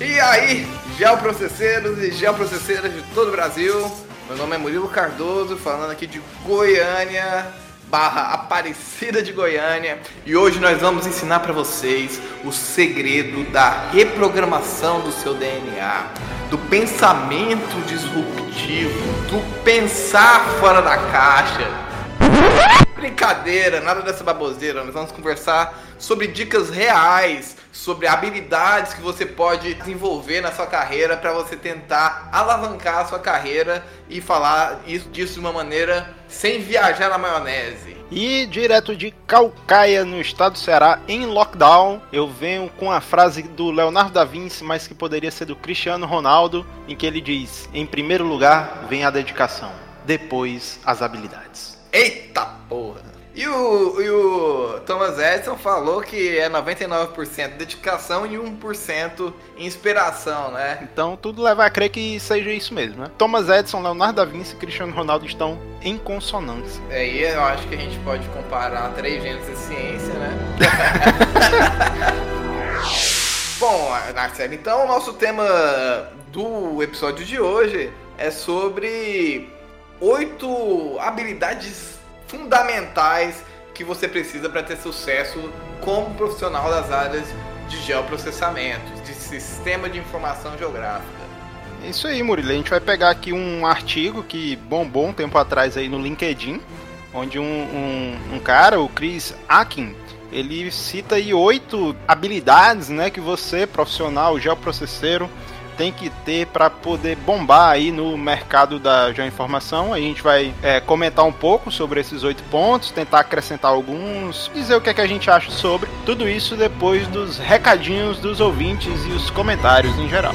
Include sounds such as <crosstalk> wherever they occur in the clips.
E aí, geoprocesseiros e geoprocesseiras de todo o Brasil, meu nome é Murilo Cardoso, falando aqui de Goiânia, barra Aparecida de Goiânia, e hoje nós vamos ensinar para vocês o segredo da reprogramação do seu DNA, do pensamento disruptivo, do pensar fora da caixa Brincadeira, nada dessa baboseira. Nós vamos conversar sobre dicas reais, sobre habilidades que você pode desenvolver na sua carreira para você tentar alavancar a sua carreira e falar isso disso de uma maneira sem viajar na maionese. E direto de Calcaia, no estado do Ceará, em lockdown, eu venho com a frase do Leonardo da Vinci, mas que poderia ser do Cristiano Ronaldo, em que ele diz: Em primeiro lugar vem a dedicação, depois as habilidades. Eita porra! E o, e o Thomas Edison falou que é 99% dedicação e 1% inspiração, né? Então tudo leva a crer que seja isso mesmo, né? Thomas Edison, Leonardo da Vinci e Cristiano Ronaldo estão em consonância. É, e eu acho que a gente pode comparar três gêneros de ciência, né? <laughs> Bom, Marcelo, então o nosso tema do episódio de hoje é sobre oito habilidades fundamentais que você precisa para ter sucesso como profissional das áreas de geoprocessamento, de sistema de informação geográfica. É isso aí, Murilo. A gente vai pegar aqui um artigo que bombou um tempo atrás aí no LinkedIn, onde um, um, um cara, o Chris Akin, ele cita aí oito habilidades, né, que você, profissional geoprocesseiro, tem que ter para poder bombar aí no mercado da geoinformação. A gente vai é, comentar um pouco sobre esses oito pontos, tentar acrescentar alguns, dizer o que, é que a gente acha sobre tudo isso depois dos recadinhos dos ouvintes e os comentários em geral.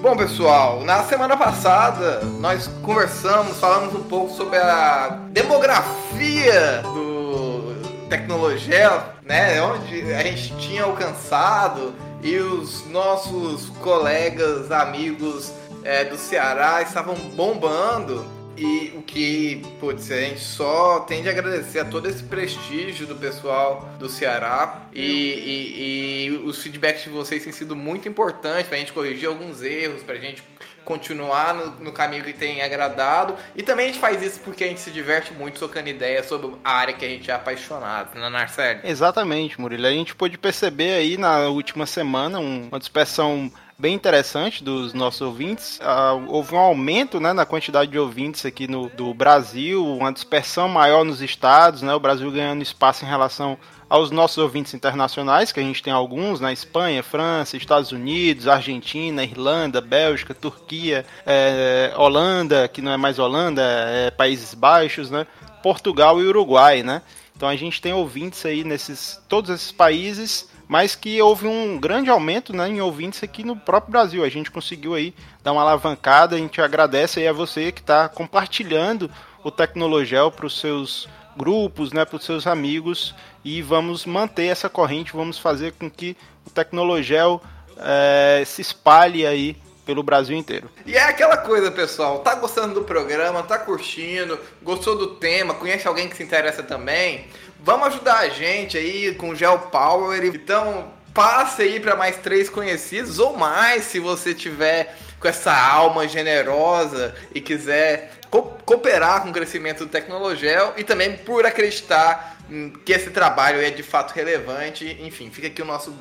Bom, pessoal, na semana passada nós conversamos, falamos um pouco sobre a demografia do tecnologia, né? Onde a gente tinha alcançado e os nossos colegas, amigos é, do Ceará estavam bombando. E o que, putz, a gente só tem de agradecer a todo esse prestígio do pessoal do Ceará. E, e, e os feedbacks de vocês têm sido muito importantes para a gente corrigir alguns erros, para a gente continuar no, no, caminho que tem agradado. E também a gente faz isso porque a gente se diverte muito trocando ideias sobre a área que a gente é apaixonado, né, Narcélio? Exatamente, Murilo. A gente pôde perceber aí na última semana uma dispersão bem interessante dos nossos ouvintes. Uh, houve um aumento né, na quantidade de ouvintes aqui no, do Brasil, uma dispersão maior nos estados, né, o Brasil ganhando espaço em relação aos nossos ouvintes internacionais, que a gente tem alguns na Espanha, França, Estados Unidos, Argentina, Irlanda, Bélgica, Turquia, é, Holanda, que não é mais Holanda, é Países Baixos, né? Portugal e Uruguai, né? Então a gente tem ouvintes aí nesses todos esses países, mas que houve um grande aumento né, em ouvintes aqui no próprio Brasil. A gente conseguiu aí dar uma alavancada, a gente agradece aí a você que está compartilhando o Tecnologel para os seus grupos, né, para os seus amigos e vamos manter essa corrente, vamos fazer com que o Tecnologel é, se espalhe aí pelo Brasil inteiro. E é aquela coisa, pessoal, tá gostando do programa, tá curtindo, gostou do tema, conhece alguém que se interessa também? Vamos ajudar a gente aí com Gel Power. Então, passe aí para mais três conhecidos ou mais, se você tiver com essa alma generosa e quiser cooperar com o crescimento do Tecnologel e também por acreditar que esse trabalho é de fato relevante. Enfim, fica aqui o nosso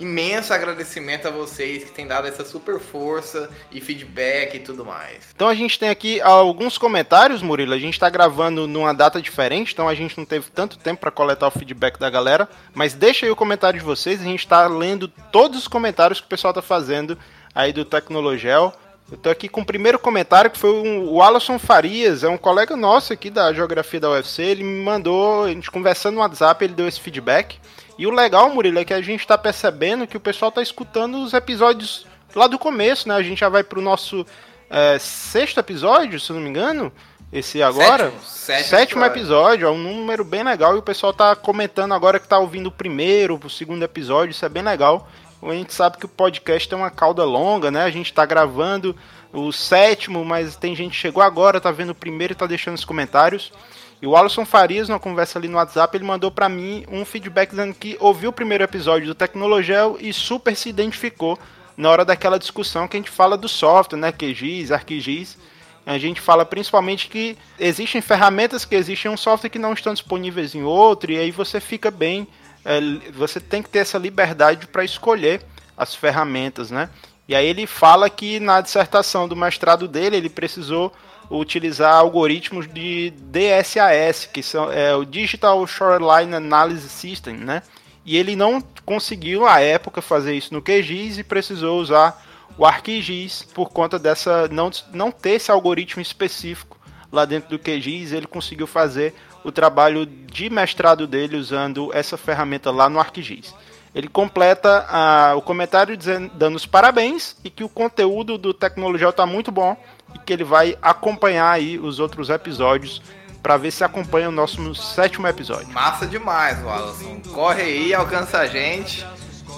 imenso agradecimento a vocês que têm dado essa super força e feedback e tudo mais. Então a gente tem aqui alguns comentários, Murilo. A gente está gravando numa data diferente, então a gente não teve tanto tempo para coletar o feedback da galera. Mas deixa aí o comentário de vocês, a gente está lendo todos os comentários que o pessoal está fazendo aí do Tecnologel. Eu tô aqui com o primeiro comentário que foi um, o Alisson Farias, é um colega nosso aqui da geografia da UFC. Ele me mandou, a gente conversando no WhatsApp, ele deu esse feedback. E o legal, Murilo, é que a gente tá percebendo que o pessoal tá escutando os episódios lá do começo, né? A gente já vai pro nosso é, sexto episódio, se não me engano. Esse agora? Sétimo, sétimo, sétimo episódio. é um número bem legal. E o pessoal tá comentando agora que tá ouvindo o primeiro, o segundo episódio, isso é bem legal a gente sabe que o podcast tem uma cauda longa, né? A gente está gravando o sétimo, mas tem gente que chegou agora, tá vendo o primeiro e tá deixando os comentários. E o Alisson Farias, numa conversa ali no WhatsApp, ele mandou para mim um feedback dizendo que ouviu o primeiro episódio do Tecnologel e super se identificou na hora daquela discussão que a gente fala do software, né? QGIS, ArcGIS. A gente fala principalmente que existem ferramentas que existem em um software que não estão disponíveis em outro, e aí você fica bem. É, você tem que ter essa liberdade para escolher as ferramentas, né? E aí ele fala que na dissertação do mestrado dele ele precisou utilizar algoritmos de DSAS, que são é, o Digital Shoreline Analysis System, né? E ele não conseguiu à época fazer isso no QGIS e precisou usar o ArcGIS por conta dessa não, não ter esse algoritmo específico lá dentro do QGIS, ele conseguiu fazer o trabalho de mestrado dele usando essa ferramenta lá no ArcGIS. Ele completa ah, o comentário dizendo, dando os parabéns e que o conteúdo do Tecnologia está muito bom e que ele vai acompanhar aí os outros episódios para ver se acompanha o nosso sétimo episódio. Massa demais, Wallace. Corre aí, alcança a gente.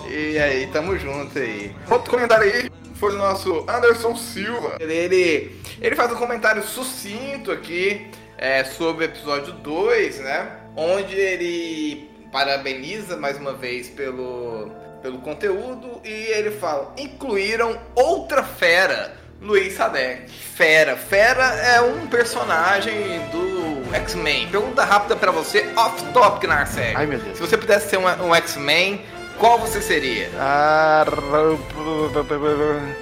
E aí, tamo junto aí. Outro comentário aí foi do nosso Anderson Silva. Ele, ele, ele faz um comentário sucinto aqui é, sobre o episódio 2, né? Onde ele parabeniza mais uma vez pelo, pelo conteúdo e ele fala: incluíram outra fera Luiz Sadek. Fera. Fera é um personagem do X-Men. Pergunta rápida para você, off-topic, Narceg. Ai, meu Deus. Se você pudesse ser um, um X-Men, qual você seria? Ah,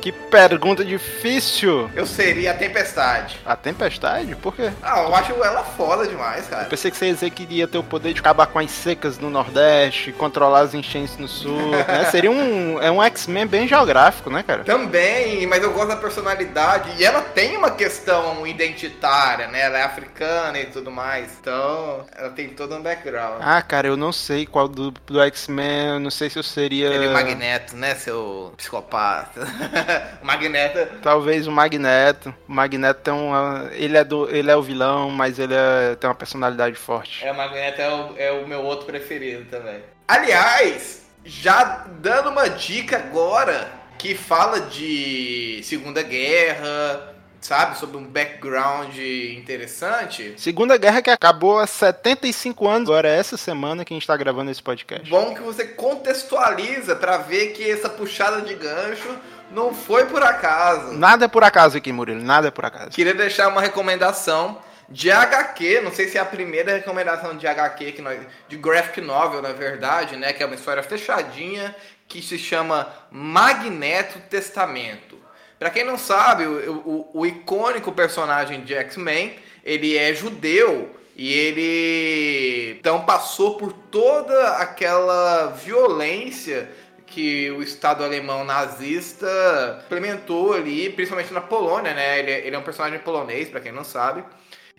que pergunta difícil. Eu seria a Tempestade. A Tempestade? Por quê? Ah, eu acho ela foda demais, cara. Eu pensei que você ia dizer que iria ter o poder de acabar com as secas no Nordeste, controlar as enchentes no Sul. <laughs> né? Seria um, é um X-Men bem geográfico, né, cara? Também, mas eu gosto da personalidade. E ela tem uma questão identitária, né? Ela é africana e tudo mais. Então, ela tem todo um background. Ah, cara, eu não sei qual do, do X-Men, não sei sei se eu seria. Ele é Magneto, né, seu psicopata? <laughs> o Magneto. Talvez o Magneto. O Magneto tem uma. Ele é, do... ele é o vilão, mas ele é... tem uma personalidade forte. É, o Magneto é o, é o meu outro preferido também. Aliás, já dando uma dica agora que fala de Segunda Guerra sabe, sobre um background interessante. Segunda Guerra que acabou há 75 anos, agora é essa semana que a gente está gravando esse podcast. Bom que você contextualiza para ver que essa puxada de gancho não foi por acaso. Nada é por acaso aqui, Murilo, nada é por acaso. Queria deixar uma recomendação de HQ, não sei se é a primeira recomendação de HQ que nós, de graphic novel, na verdade, né, que é uma história fechadinha que se chama Magneto Testamento. Para quem não sabe, o, o, o icônico personagem de X-Men, ele é judeu e ele então passou por toda aquela violência que o Estado alemão nazista implementou ali, principalmente na Polônia, né? Ele, ele é um personagem polonês, para quem não sabe.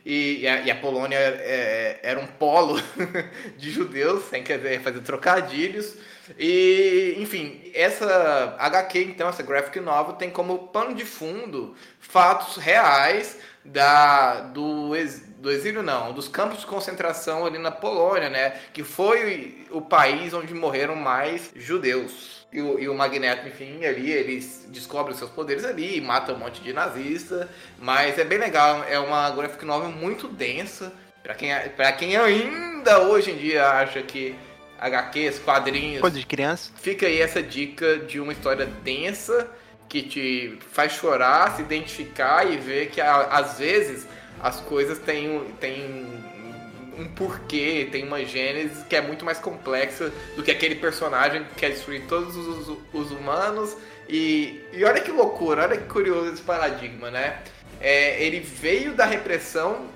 E, e, a, e a, Polônia é, era um polo <laughs> de judeus, sem querer fazer trocadilhos. E, enfim, essa HQ, então, essa graphic novel, tem como pano de fundo fatos reais da, do, do exílio, não, dos campos de concentração ali na Polônia, né? Que foi o país onde morreram mais judeus. E o, e o Magneto, enfim, ali, eles descobrem os seus poderes ali e mata um monte de nazista. Mas é bem legal, é uma graphic novel muito densa. Pra quem, pra quem ainda hoje em dia acha que HQs, quadrinhos. Coisa de criança. Fica aí essa dica de uma história densa que te faz chorar, se identificar e ver que às vezes as coisas têm, têm um porquê, tem uma gênese que é muito mais complexa do que aquele personagem que quer destruir todos os, os humanos. E, e olha que loucura, olha que curioso esse paradigma, né? É, ele veio da repressão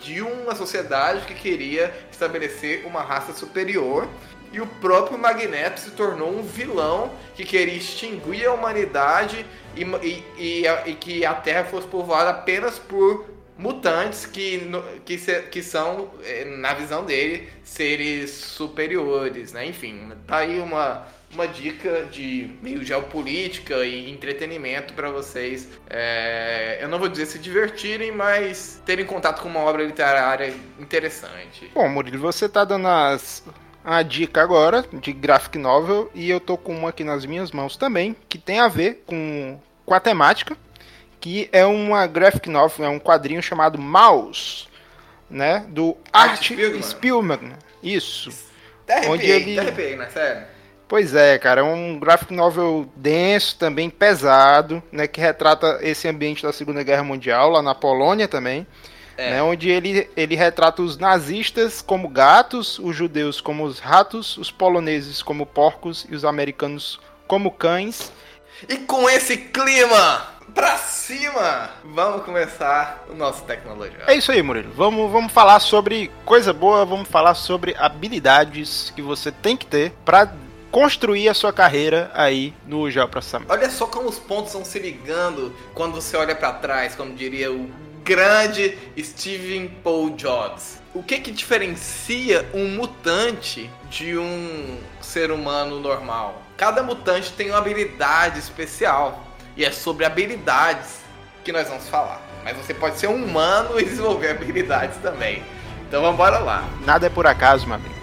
de uma sociedade que queria estabelecer uma raça superior e o próprio Magneto se tornou um vilão que queria extinguir a humanidade e, e, e, e que a Terra fosse povoada apenas por mutantes que, que, que são, eh, na visão dele, seres superiores, né? Enfim, tá aí uma, uma dica de meio geopolítica e entretenimento para vocês. É, eu não vou dizer se divertirem, mas terem contato com uma obra literária interessante. Bom, Murilo, você tá dando as, a dica agora de graphic novel e eu tô com uma aqui nas minhas mãos também, que tem a ver com, com a temática, que é uma graphic novel, é um quadrinho chamado Mouse né? Do Art, Art Spielman. Isso. Até onde ele... arrepiei, né? Sério. Pois é, cara, é um graphic novel denso, também pesado, né, que retrata esse ambiente da Segunda Guerra Mundial, lá na Polônia também, é. né, onde ele, ele retrata os nazistas como gatos, os judeus como os ratos, os poloneses como porcos e os americanos como cães. E com esse clima pra cima, vamos começar o nosso tecnologia. É isso aí, Murilo. Vamos, vamos falar sobre coisa boa, vamos falar sobre habilidades que você tem que ter para construir a sua carreira aí no geoprocessamento. Olha só como os pontos estão se ligando quando você olha para trás, como diria o grande Steven Paul Jobs. O que que diferencia um mutante de um ser humano normal? Cada mutante tem uma habilidade especial. E é sobre habilidades que nós vamos falar. Mas você pode ser um humano e desenvolver habilidades também. Então vamos embora lá. Nada é por acaso, meu amigo.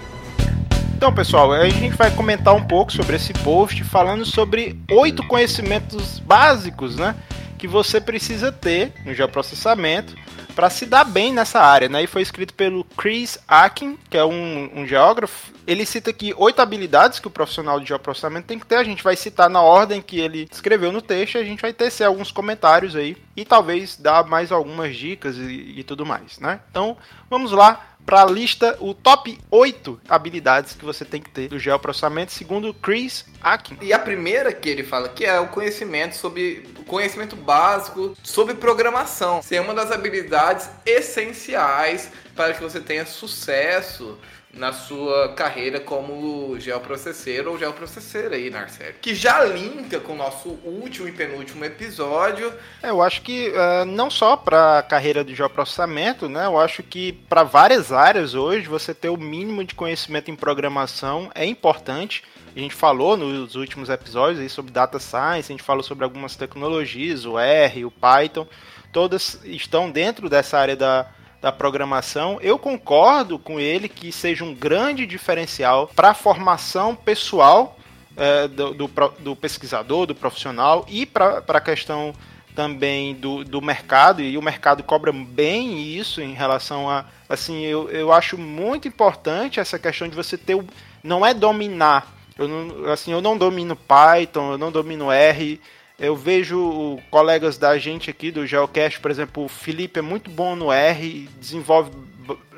Então, pessoal, a gente vai comentar um pouco sobre esse post falando sobre oito conhecimentos básicos, né, que você precisa ter no geoprocessamento para se dar bem nessa área, né? E foi escrito pelo Chris Akin, que é um, um, geógrafo. Ele cita aqui oito habilidades que o profissional de geoprocessamento tem que ter. A gente vai citar na ordem que ele escreveu no texto. A gente vai tecer alguns comentários aí e talvez dar mais algumas dicas e, e tudo mais, né? Então, vamos lá para a lista o top 8 habilidades que você tem que ter do geoprocessamento, segundo Chris Akin. E a primeira que ele fala que é o conhecimento sobre conhecimento básico sobre programação. Ser uma das habilidades essenciais para que você tenha sucesso na sua carreira como geoprocesseiro ou geoprocesseira aí, Narcélio. Que já linka com o nosso último e penúltimo episódio. É, eu acho que uh, não só para a carreira de geoprocessamento, né? Eu acho que para várias áreas hoje você ter o mínimo de conhecimento em programação é importante. A gente falou nos últimos episódios aí sobre data science, a gente falou sobre algumas tecnologias, o R, o Python, todas estão dentro dessa área da da programação, eu concordo com ele que seja um grande diferencial para a formação pessoal é, do, do, do, pesquisador, do profissional e para a questão também do, do mercado, e o mercado cobra bem isso em relação a. Assim, eu, eu acho muito importante essa questão de você ter. O, não é dominar. Eu não, assim, eu não domino Python, eu não domino R eu vejo colegas da gente aqui do Geocast, por exemplo, o Felipe é muito bom no R, desenvolve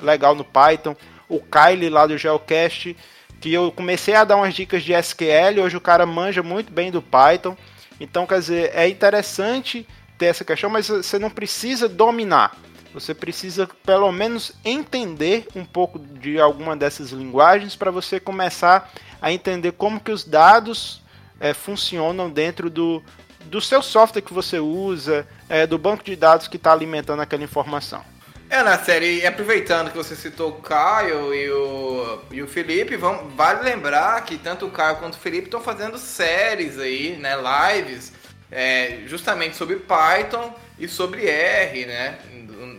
legal no Python. O Kyle lá do Geocast, que eu comecei a dar umas dicas de SQL, hoje o cara manja muito bem do Python. Então, quer dizer, é interessante ter essa questão, mas você não precisa dominar. Você precisa pelo menos entender um pouco de alguma dessas linguagens para você começar a entender como que os dados é, funcionam dentro do, do seu software que você usa, é, do banco de dados que está alimentando aquela informação. É, na série, aproveitando que você citou o Caio e o, e o Felipe, vamos, vale lembrar que tanto o Caio quanto o Felipe estão fazendo séries aí, né, lives, é, justamente sobre Python e sobre R, né,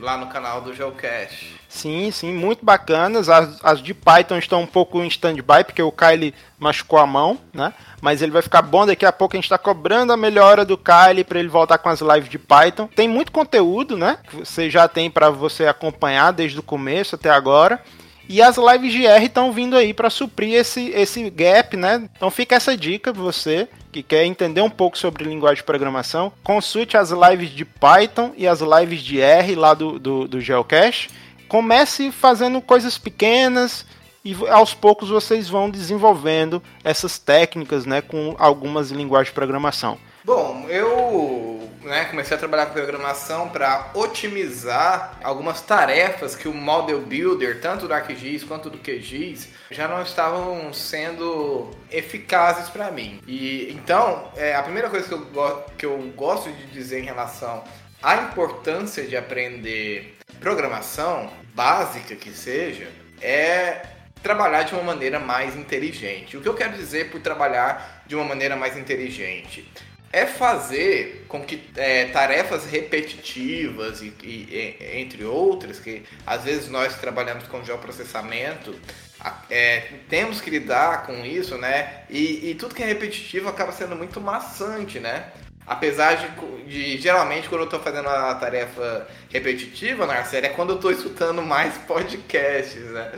lá no canal do Geocache. Sim, sim, muito bacanas. As, as de Python estão um pouco em stand-by, porque o Kyle machucou a mão, né? Mas ele vai ficar bom. Daqui a pouco a gente está cobrando a melhora do Kyle para ele voltar com as lives de Python. Tem muito conteúdo, né? Que você já tem para você acompanhar desde o começo até agora. E as lives de R estão vindo aí para suprir esse, esse gap, né? Então fica essa dica para você que quer entender um pouco sobre linguagem de programação. Consulte as lives de Python e as lives de R lá do, do, do Geocache comece fazendo coisas pequenas e aos poucos vocês vão desenvolvendo essas técnicas, né, com algumas linguagens de programação. Bom, eu né, comecei a trabalhar com programação para otimizar algumas tarefas que o Model Builder, tanto do ArcGIS quanto do QGIS, já não estavam sendo eficazes para mim. E então, é, a primeira coisa que eu, que eu gosto de dizer em relação à importância de aprender programação, básica que seja, é trabalhar de uma maneira mais inteligente. O que eu quero dizer por trabalhar de uma maneira mais inteligente? É fazer com que é, tarefas repetitivas e, e, entre outras, que às vezes nós trabalhamos com geoprocessamento, é, temos que lidar com isso, né? E, e tudo que é repetitivo acaba sendo muito maçante, né? Apesar de, de, geralmente quando eu tô fazendo uma tarefa repetitiva na série é quando eu tô escutando mais podcasts, né?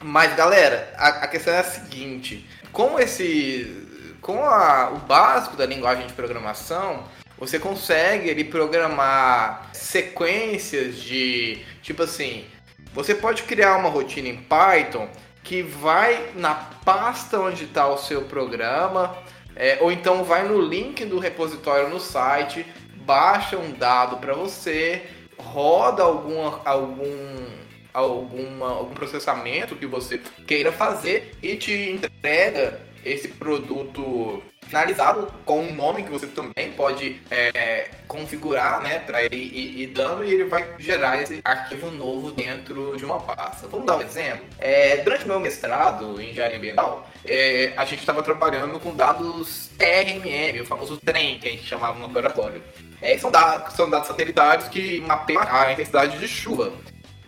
Mas galera, a, a questão é a seguinte: com esse. Com a, o básico da linguagem de programação, você consegue ali programar sequências de. Tipo assim, você pode criar uma rotina em Python que vai na pasta onde está o seu programa é, ou então vai no link do repositório no site, baixa um dado para você, roda alguma, algum, alguma, algum processamento que você queira fazer e te entrega esse produto finalizado com um nome que você também pode é, configurar, né, para ele ir, ir, dando e ele vai gerar esse arquivo novo dentro de uma pasta. Vamos dar um exemplo. É, durante meu mestrado em engenharia ambiental, é, a gente estava trabalhando com dados RMM, o famoso trem que a gente chamava no laboratório. É, são, dados, são dados satelitários que mapeiam a intensidade de chuva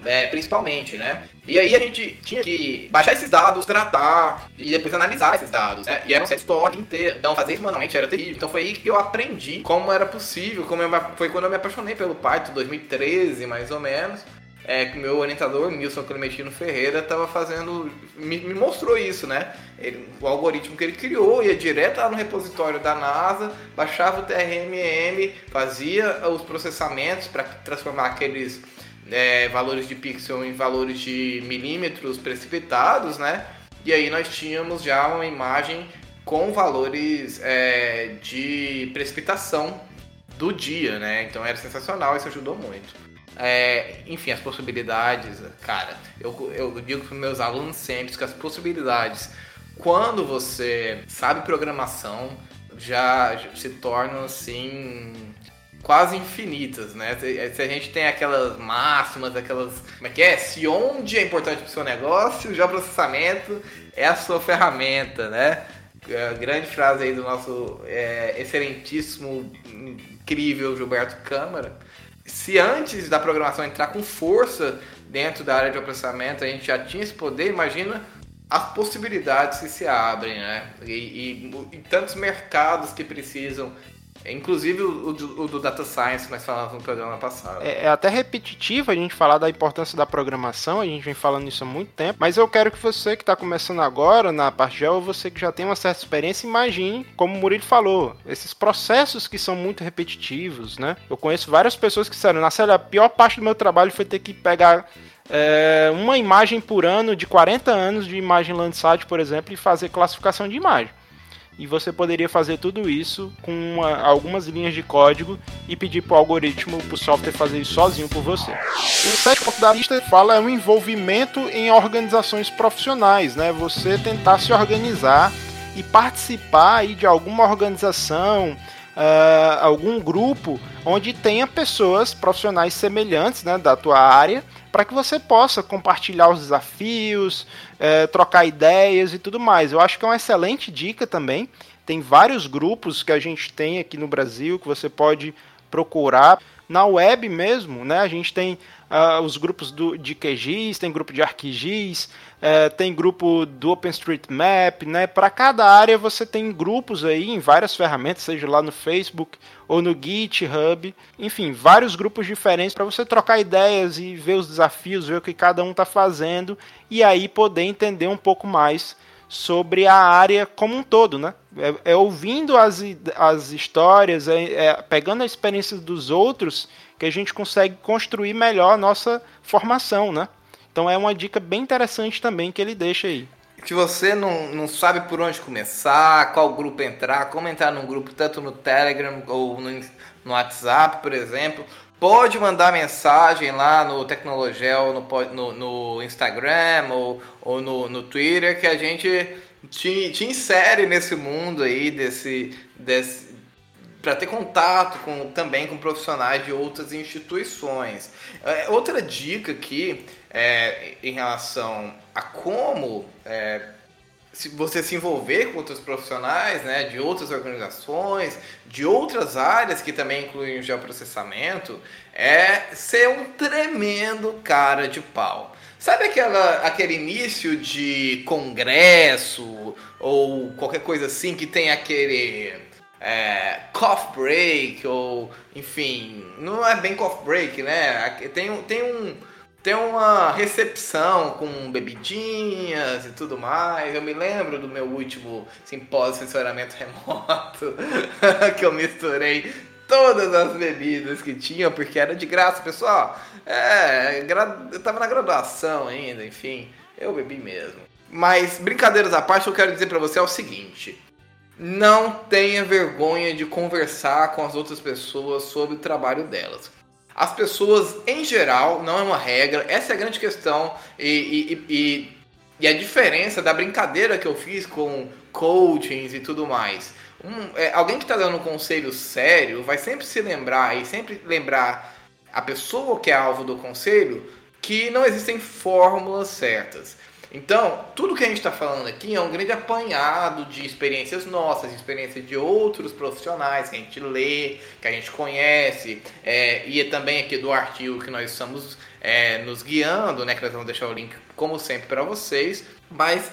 né, principalmente, né? E aí a gente tinha que baixar esses dados, tratar e depois analisar esses dados, né? E era um set história inteiro. Então fazer isso manualmente era terrível. Então foi aí que eu aprendi como era possível, como eu, foi quando eu me apaixonei pelo Python, 2013 mais ou menos. É, que meu orientador, Nilson Clementino Ferreira, estava fazendo. Me, me, mostrou isso, né? Ele, o algoritmo que ele criou ia direto lá no repositório da NASA, baixava o TRMM, fazia os processamentos para transformar aqueles é, valores de pixel em valores de milímetros precipitados, né? E aí nós tínhamos já uma imagem com valores é, de precipitação do dia, né? Então era sensacional, isso ajudou muito. É, enfim, as possibilidades, cara, eu, eu digo para meus alunos sempre que as possibilidades, quando você sabe programação, já se tornam assim quase infinitas, né? Se a gente tem aquelas máximas, aquelas. Como é que é? Se onde é importante para o seu negócio, o processamento é a sua ferramenta, né? A grande frase aí do nosso é, excelentíssimo, incrível Gilberto Câmara. Se antes da programação entrar com força dentro da área de processamento, a gente já tinha esse poder, imagina as possibilidades que se abrem, né? E, e, e tantos mercados que precisam Inclusive o, o, do Data Science que nós falamos no programa passado. É, é, até repetitivo a gente falar da importância da programação, a gente vem falando isso há muito tempo, mas eu quero que você que está começando agora na parte de ou você que já tem uma certa experiência, imagine, como o Murilo falou, esses processos que são muito repetitivos, né? Eu conheço várias pessoas que disseram, na série, a pior parte do meu trabalho foi ter que pegar é, uma imagem por ano de 40 anos de imagem Landsat, por exemplo, e fazer classificação de imagem e você poderia fazer tudo isso com uma, algumas linhas de código e pedir para o algoritmo, para o software fazer isso sozinho por você. O sétimo ponto da lista fala é o envolvimento em organizações profissionais, né? Você tentar se organizar e participar aí de alguma organização, uh, algum grupo onde tenha pessoas profissionais semelhantes né, da tua área para que você possa compartilhar os desafios, é, trocar ideias e tudo mais. Eu acho que é uma excelente dica também. Tem vários grupos que a gente tem aqui no Brasil que você pode procurar. Na web mesmo, né? A gente tem uh, os grupos do, de QGIS, tem grupo de ArcGIS, uh, tem grupo do OpenStreetMap, né? Para cada área você tem grupos aí em várias ferramentas, seja lá no Facebook ou no GitHub, enfim, vários grupos diferentes para você trocar ideias e ver os desafios, ver o que cada um está fazendo e aí poder entender um pouco mais sobre a área como um todo, né? É, é ouvindo as, as histórias, é, é, pegando a experiência dos outros que a gente consegue construir melhor a nossa formação, né? Então é uma dica bem interessante também que ele deixa aí. Se você não, não sabe por onde começar, qual grupo entrar, como entrar num grupo, tanto no Telegram ou no, no WhatsApp, por exemplo, pode mandar mensagem lá no Tecnologel, no, no, no Instagram ou, ou no, no Twitter, que a gente te, te insere nesse mundo aí desse, desse para ter contato com, também com profissionais de outras instituições. É, outra dica aqui é, em relação a como é, se você se envolver com outros profissionais, né, de outras organizações, de outras áreas que também incluem o geoprocessamento, é ser um tremendo cara de pau. Sabe aquela, aquele início de congresso ou qualquer coisa assim que tem aquele é, cough break, ou enfim, não é bem cough break, né? Tem, tem um tem uma recepção com bebidinhas e tudo mais. Eu me lembro do meu último simpósio de sensoramento remoto, <laughs> que eu misturei todas as bebidas que tinha, porque era de graça, pessoal. É, eu tava na graduação ainda, enfim, eu bebi mesmo. Mas, brincadeiras à parte, eu quero dizer para você é o seguinte: não tenha vergonha de conversar com as outras pessoas sobre o trabalho delas. As pessoas, em geral, não é uma regra, essa é a grande questão. E, e, e, e a diferença da brincadeira que eu fiz com coachings e tudo mais. Um, é, alguém que está dando um conselho sério vai sempre se lembrar e sempre lembrar a pessoa que é alvo do conselho que não existem fórmulas certas. Então, tudo que a gente está falando aqui é um grande apanhado de experiências nossas, experiências de outros profissionais que a gente lê, que a gente conhece, é, e é também aqui do artigo que nós estamos é, nos guiando, né? Que nós vamos deixar o link, como sempre, para vocês. Mas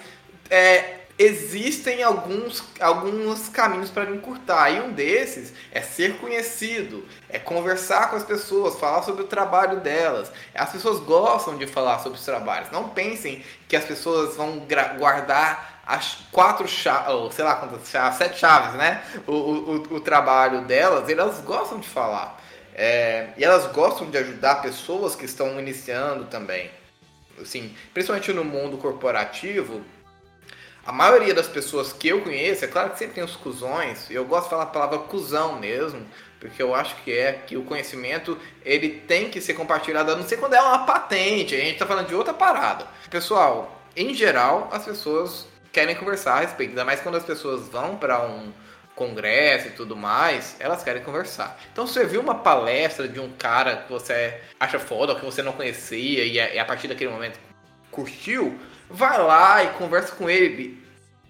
é, existem alguns, alguns caminhos para encurtar. E um desses é ser conhecido, é conversar com as pessoas, falar sobre o trabalho delas. As pessoas gostam de falar sobre os trabalhos. Não pensem que as pessoas vão guardar as quatro chaves, ou sei lá quantas chaves, sete chaves, né? O, o, o trabalho delas, elas gostam de falar. É, e elas gostam de ajudar pessoas que estão iniciando também. Assim, principalmente no mundo corporativo, a maioria das pessoas que eu conheço, é claro que sempre tem os cuzões, eu gosto de falar a palavra cuzão mesmo, porque eu acho que é que o conhecimento ele tem que ser compartilhado, a não ser quando é uma patente, a gente está falando de outra parada. Pessoal, em geral, as pessoas querem conversar a respeito, ainda mais quando as pessoas vão para um congresso e tudo mais, elas querem conversar. Então, se você viu uma palestra de um cara que você acha foda, ou que você não conhecia, e a partir daquele momento curtiu, vai lá e conversa com ele.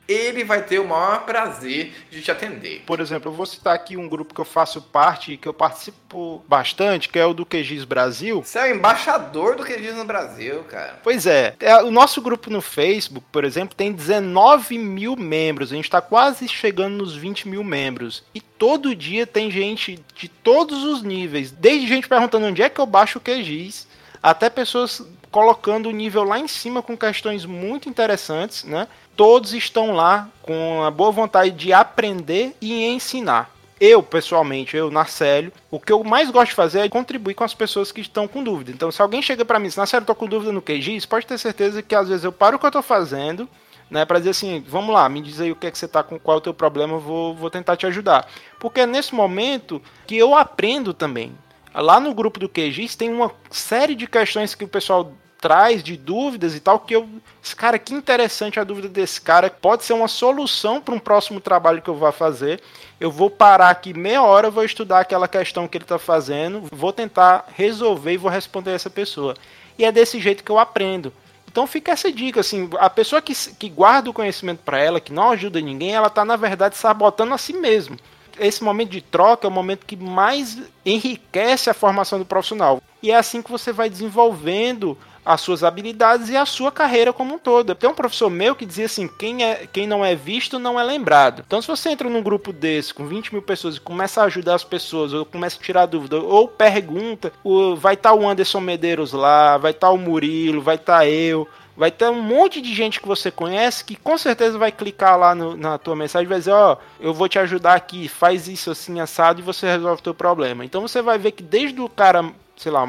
Ele vai ter o maior prazer de te atender. Por exemplo, eu vou citar aqui um grupo que eu faço parte e que eu participo bastante, que é o do QGIS Brasil. Você é o embaixador do QGIS no Brasil, cara. Pois é. é. O nosso grupo no Facebook, por exemplo, tem 19 mil membros. A gente está quase chegando nos 20 mil membros. E todo dia tem gente de todos os níveis. Desde gente perguntando onde é que eu baixo o QGIS, até pessoas colocando o nível lá em cima com questões muito interessantes, né? Todos estão lá com a boa vontade de aprender e ensinar. Eu, pessoalmente, eu, Narcélio, o que eu mais gosto de fazer é contribuir com as pessoas que estão com dúvida. Então, se alguém chega para mim e diz, Narcélio, tô com dúvida no QGIS, pode ter certeza que às vezes eu paro o que eu tô fazendo, né, para dizer assim, vamos lá, me diz aí o que é que você tá com, qual é o teu problema, eu vou, vou tentar te ajudar. Porque é nesse momento que eu aprendo também. Lá no grupo do QGIS tem uma série de questões que o pessoal traz de dúvidas e tal, que eu. Cara, que interessante a dúvida desse cara. Pode ser uma solução para um próximo trabalho que eu vou fazer. Eu vou parar aqui meia hora, vou estudar aquela questão que ele está fazendo, vou tentar resolver e vou responder essa pessoa. E é desse jeito que eu aprendo. Então fica essa dica, assim, a pessoa que, que guarda o conhecimento para ela, que não ajuda ninguém, ela está na verdade sabotando a si mesmo. Esse momento de troca é o momento que mais enriquece a formação do profissional. E é assim que você vai desenvolvendo as suas habilidades e a sua carreira como um todo. Tem um professor meu que dizia assim: quem, é, quem não é visto não é lembrado. Então, se você entra num grupo desse com 20 mil pessoas e começa a ajudar as pessoas, ou começa a tirar dúvida, ou pergunta, vai estar tá o Anderson Medeiros lá, vai estar tá o Murilo, vai estar tá eu. Vai ter um monte de gente que você conhece que com certeza vai clicar lá no, na tua mensagem e vai dizer, ó, oh, eu vou te ajudar aqui, faz isso assim assado e você resolve o teu problema. Então você vai ver que desde o cara, sei lá,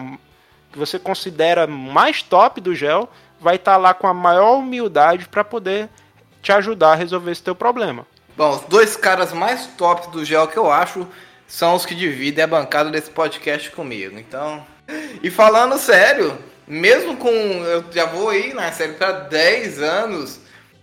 que você considera mais top do gel, vai estar tá lá com a maior humildade para poder te ajudar a resolver esse teu problema. Bom, os dois caras mais top do gel que eu acho são os que dividem a bancada desse podcast comigo. Então, <laughs> e falando sério, mesmo com eu já vou aí na série para 10 anos,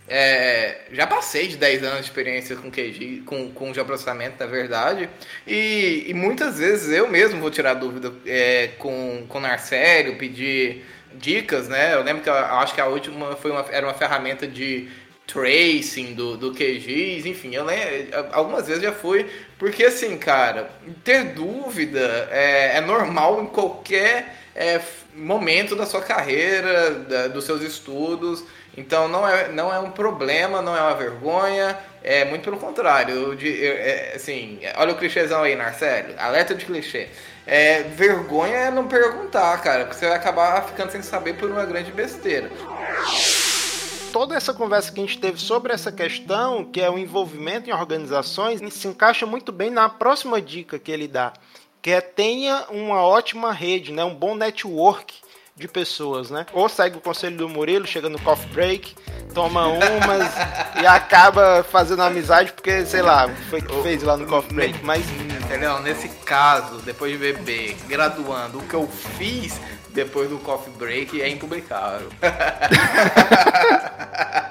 é, já passei de 10 anos de experiência com QG, com, com geoprocessamento, na verdade. E, e muitas vezes eu mesmo vou tirar dúvida é, com, com Narcélio, pedir dicas, né? Eu lembro que eu acho que a última foi uma, era uma ferramenta de tracing do, do QGIS, enfim, eu lembro, algumas vezes já fui, porque assim, cara, ter dúvida é, é normal em qualquer é, momento da sua carreira, da, dos seus estudos. Então não é, não é um problema, não é uma vergonha, é muito pelo contrário. É, assim, olha o clichêzão aí, Narcélio, alerta de clichê. É, vergonha é não perguntar, cara, porque você vai acabar ficando sem saber por uma grande besteira toda essa conversa que a gente teve sobre essa questão, que é o envolvimento em organizações, se encaixa muito bem na próxima dica que ele dá, que é tenha uma ótima rede, né, um bom network de pessoas, né? Ou segue o conselho do Murilo, chega no coffee break, toma umas <laughs> e acaba fazendo amizade porque, sei lá, foi que fez lá no coffee break, mas... Entendeu? Nesse caso, depois de beber, graduando, o que eu fiz depois do coffee break é impublicável. <laughs>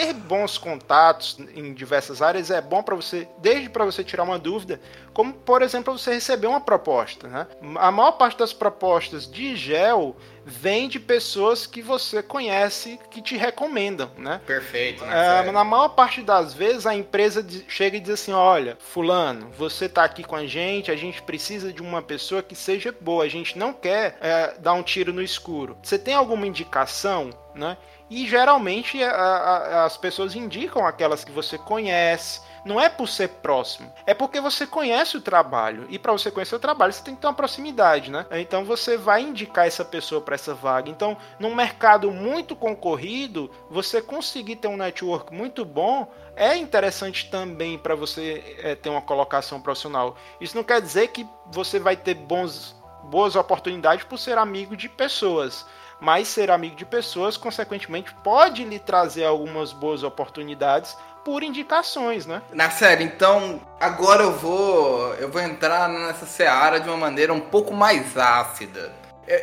ter bons contatos em diversas áreas é bom para você, desde para você tirar uma dúvida, como por exemplo você receber uma proposta. Né? A maior parte das propostas de gel vem de pessoas que você conhece que te recomendam, né? Perfeito. Né, é, na maior parte das vezes a empresa chega e diz assim, olha, fulano, você está aqui com a gente, a gente precisa de uma pessoa que seja boa, a gente não quer é, dar um tiro no escuro. Você tem alguma indicação, né? E geralmente a, a, as pessoas indicam aquelas que você conhece. Não é por ser próximo, é porque você conhece o trabalho. E para você conhecer o trabalho, você tem que ter uma proximidade, né? Então você vai indicar essa pessoa para essa vaga. Então, num mercado muito concorrido, você conseguir ter um network muito bom é interessante também para você é, ter uma colocação profissional. Isso não quer dizer que você vai ter bons, boas oportunidades por ser amigo de pessoas mas ser amigo de pessoas, consequentemente, pode lhe trazer algumas boas oportunidades por indicações, né? Na série, então, agora eu vou eu vou entrar nessa seara de uma maneira um pouco mais ácida.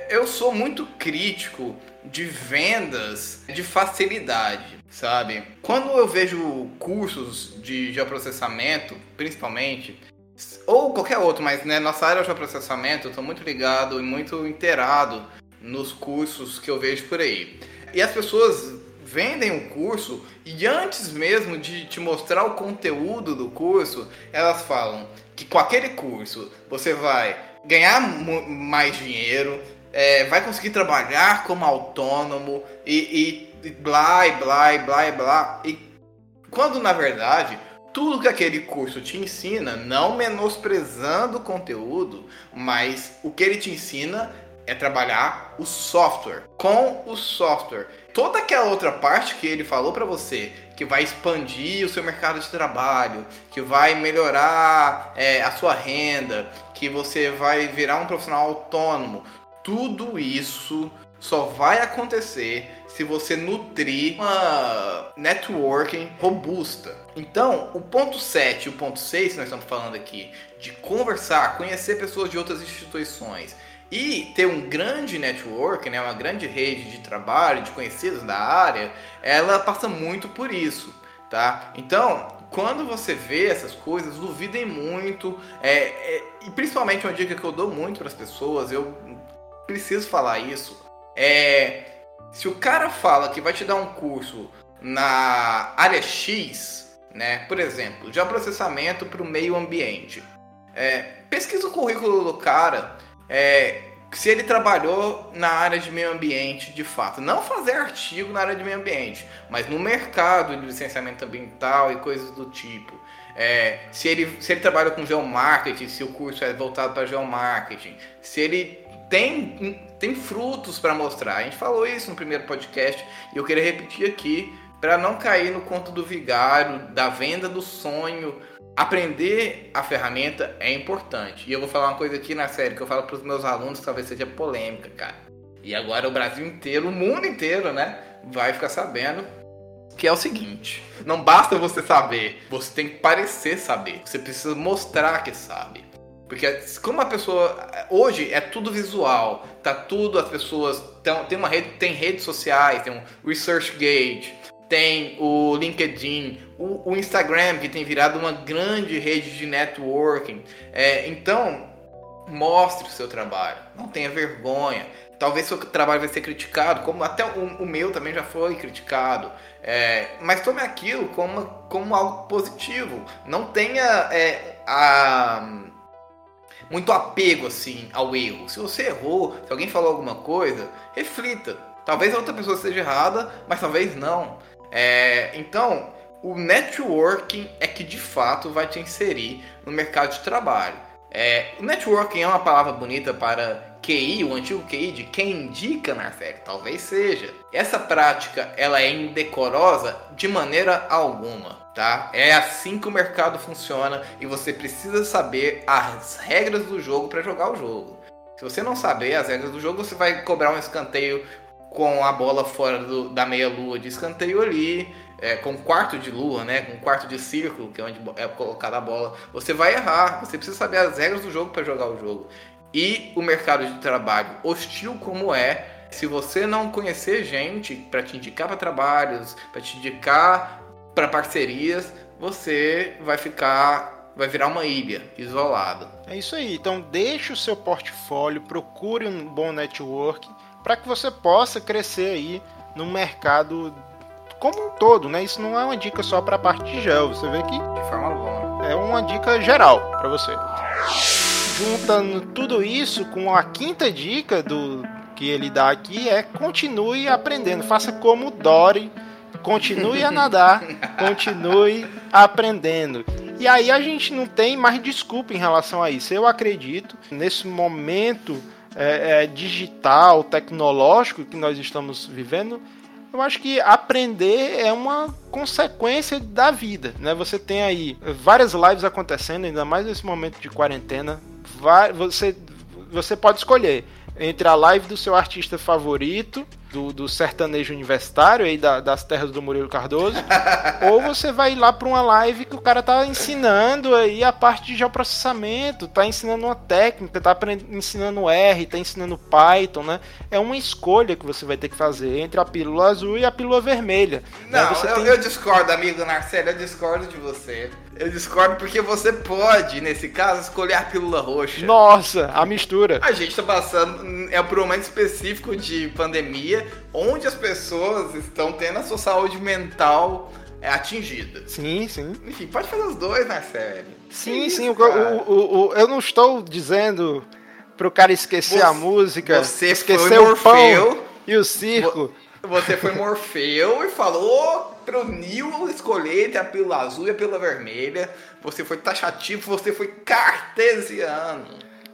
Eu sou muito crítico de vendas de facilidade, sabe? Quando eu vejo cursos de geoprocessamento, principalmente, ou qualquer outro, mas né, nossa área de geoprocessamento, eu tô muito ligado e muito inteirado nos cursos que eu vejo por aí. E as pessoas vendem o curso e antes mesmo de te mostrar o conteúdo do curso, elas falam que com aquele curso você vai ganhar mais dinheiro, é, vai conseguir trabalhar como autônomo e, e, e blá, e blá, e blá, e blá. E quando na verdade tudo que aquele curso te ensina, não menosprezando o conteúdo, mas o que ele te ensina é trabalhar o software. Com o software. Toda aquela outra parte que ele falou para você, que vai expandir o seu mercado de trabalho, que vai melhorar é, a sua renda, que você vai virar um profissional autônomo, tudo isso só vai acontecer se você nutrir uma networking robusta. Então, o ponto 7 e o ponto 6 que nós estamos falando aqui, de conversar, conhecer pessoas de outras instituições, e ter um grande network, né, uma grande rede de trabalho, de conhecidos da área, ela passa muito por isso, tá? Então, quando você vê essas coisas, duvidem muito, é, é, e principalmente uma dica que eu dou muito para as pessoas, eu preciso falar isso, é se o cara fala que vai te dar um curso na área X, né, por exemplo, de processamento para o meio ambiente, é, pesquisa o currículo do cara é, se ele trabalhou na área de meio ambiente de fato. Não fazer artigo na área de meio ambiente, mas no mercado de licenciamento ambiental e coisas do tipo. É, se, ele, se ele trabalha com geomarketing, se o curso é voltado para geomarketing, se ele tem, tem frutos para mostrar. A gente falou isso no primeiro podcast e eu queria repetir aqui para não cair no conto do vigário, da venda do sonho aprender a ferramenta é importante. E eu vou falar uma coisa aqui na série que eu falo para os meus alunos, talvez seja polêmica, cara. E agora o Brasil inteiro, o mundo inteiro, né, vai ficar sabendo que é o seguinte: não basta você saber, você tem que parecer saber. Você precisa mostrar que sabe. Porque como a pessoa hoje é tudo visual, tá tudo as pessoas tão, tem uma rede, tem redes sociais, tem um ResearchGate, tem o LinkedIn, o, o, Instagram, que tem virado uma grande rede de networking. É, então, mostre o seu trabalho, não tenha vergonha. Talvez seu trabalho vai ser criticado, como até o, o meu também já foi criticado. É, mas tome aquilo como, como algo positivo. Não tenha é, a muito apego assim ao erro. Se você errou, se alguém falou alguma coisa, reflita. Talvez a outra pessoa esteja errada, mas talvez não. É, então, o networking é que de fato vai te inserir no mercado de trabalho. É, o networking é uma palavra bonita para QI, o antigo QI de quem indica na série, talvez seja. Essa prática ela é indecorosa de maneira alguma, tá? É assim que o mercado funciona e você precisa saber as regras do jogo para jogar o jogo. Se você não saber as regras do jogo, você vai cobrar um escanteio com a bola fora do, da meia lua de escanteio ali, é, com quarto de lua, né, com quarto de círculo, que é onde é colocada a bola, você vai errar. Você precisa saber as regras do jogo para jogar o jogo. E o mercado de trabalho, hostil como é, se você não conhecer gente para te indicar para trabalhos, para te indicar para parcerias, você vai ficar, vai virar uma ilha isolada. É isso aí. Então deixe o seu portfólio, procure um bom network para que você possa crescer aí no mercado como um todo, né? Isso não é uma dica só para a parte de gel, você vê que de forma alguma. É uma dica geral para você. Juntando tudo isso com a quinta dica do que ele dá aqui é continue aprendendo, faça como Dory, continue a nadar, <laughs> continue aprendendo. E aí a gente não tem mais desculpa em relação a isso. Eu acredito nesse momento é, é, digital, tecnológico que nós estamos vivendo, eu acho que aprender é uma consequência da vida, né? Você tem aí várias lives acontecendo, ainda mais nesse momento de quarentena. Vai, você, você pode escolher entre a live do seu artista favorito do, do sertanejo universitário aí da, das terras do Murilo Cardoso, <laughs> ou você vai lá para uma live que o cara tá ensinando aí a parte de geoprocessamento, tá ensinando uma técnica, tá ensinando R, tá ensinando Python, né? É uma escolha que você vai ter que fazer entre a pílula azul e a pílula vermelha. Né? Não, eu, tem... eu, discordo, amigo Narcélio, eu discordo de você. Eu discordo porque você pode, nesse caso, escolher a pílula roxa. Nossa, a mistura. A gente tá passando, é por um momento específico de pandemia, onde as pessoas estão tendo a sua saúde mental é, atingida. Sim, sim. Enfim, pode fazer os dois, né, série? Sim, isso, sim. O, o, o, eu não estou dizendo pro cara esquecer você, a música, você esquecer o pão e o circo. Você foi Morfeu e falou pro Nil escolher entre a pílula azul e a pílula vermelha. Você foi taxativo, você foi cartesiano.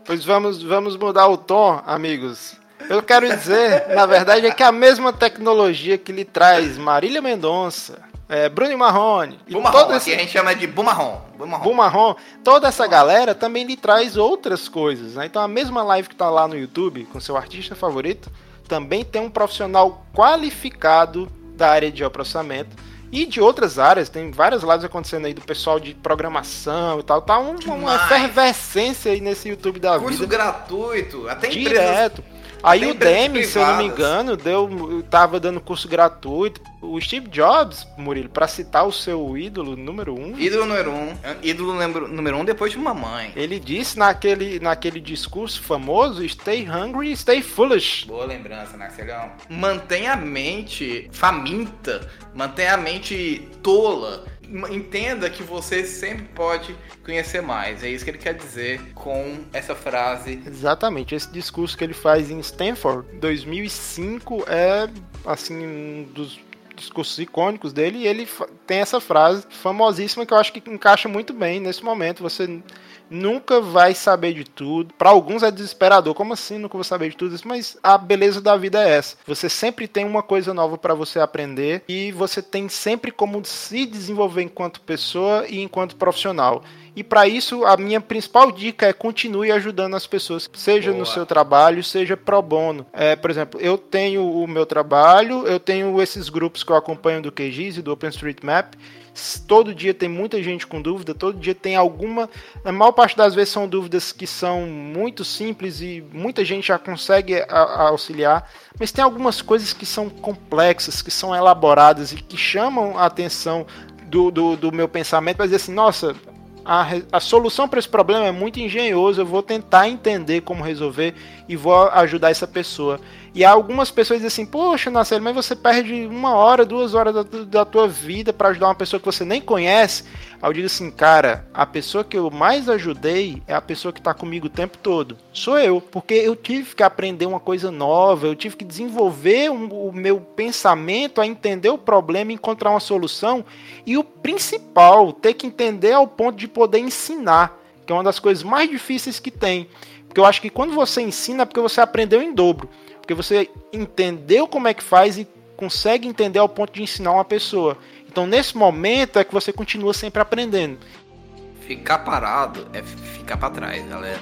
Pois vamos, vamos mudar o tom, amigos. Eu quero dizer, na verdade, é que a mesma tecnologia que lhe traz Marília Mendonça, é, Bruno Marrone. Bumarron, esse... a gente chama de Bumarron. Bumarron. Toda essa galera também lhe traz outras coisas. Né? Então a mesma live que está lá no YouTube com seu artista favorito, também tem um profissional qualificado da área de processamento e de outras áreas. Tem várias lives acontecendo aí do pessoal de programação e tal. Tá um, uma efervescência aí nesse YouTube da Curso vida. Curso gratuito, até Direto. Empresas Aí o Demi, se eu não me engano, deu, tava dando curso gratuito. O Steve Jobs, Murilo, para citar o seu ídolo número um. Ídolo número um. Ídolo número um depois de mamãe. Ele disse naquele, naquele discurso famoso: Stay hungry, stay foolish. Boa lembrança, Narcelhão. Mantenha a mente faminta, mantenha a mente tola entenda que você sempre pode conhecer mais. É isso que ele quer dizer com essa frase. Exatamente. Esse discurso que ele faz em Stanford, 2005, é assim um dos discursos icônicos dele e ele tem essa frase famosíssima que eu acho que encaixa muito bem nesse momento. Você nunca vai saber de tudo. Para alguns é desesperador, como assim nunca vou saber de tudo isso? Mas a beleza da vida é essa. Você sempre tem uma coisa nova para você aprender e você tem sempre como se desenvolver enquanto pessoa e enquanto profissional. E para isso, a minha principal dica é continue ajudando as pessoas, seja Boa. no seu trabalho, seja pro bono. É, por exemplo, eu tenho o meu trabalho, eu tenho esses grupos que eu acompanho do QGIS e do OpenStreetMap, Todo dia tem muita gente com dúvida, todo dia tem alguma. Na maior parte das vezes são dúvidas que são muito simples e muita gente já consegue a, a auxiliar, mas tem algumas coisas que são complexas, que são elaboradas e que chamam a atenção do, do, do meu pensamento para dizer assim: nossa, a, a, solução para esse problema é muito engenhoso, eu vou tentar entender como resolver e vou ajudar essa pessoa. E algumas pessoas dizem assim, poxa, Marcelo, mas você perde uma hora, duas horas da, da tua vida para ajudar uma pessoa que você nem conhece. Aí eu digo assim, cara, a pessoa que eu mais ajudei é a pessoa que está comigo o tempo todo. Sou eu, porque eu tive que aprender uma coisa nova, eu tive que desenvolver um, o meu pensamento a entender o problema e encontrar uma solução. E o principal, ter que entender ao ponto de poder ensinar, que é uma das coisas mais difíceis que tem. Porque eu acho que quando você ensina é porque você aprendeu em dobro. Porque você entendeu como é que faz e consegue entender ao ponto de ensinar uma pessoa. Então, nesse momento é que você continua sempre aprendendo. Ficar parado é ficar para trás, galera.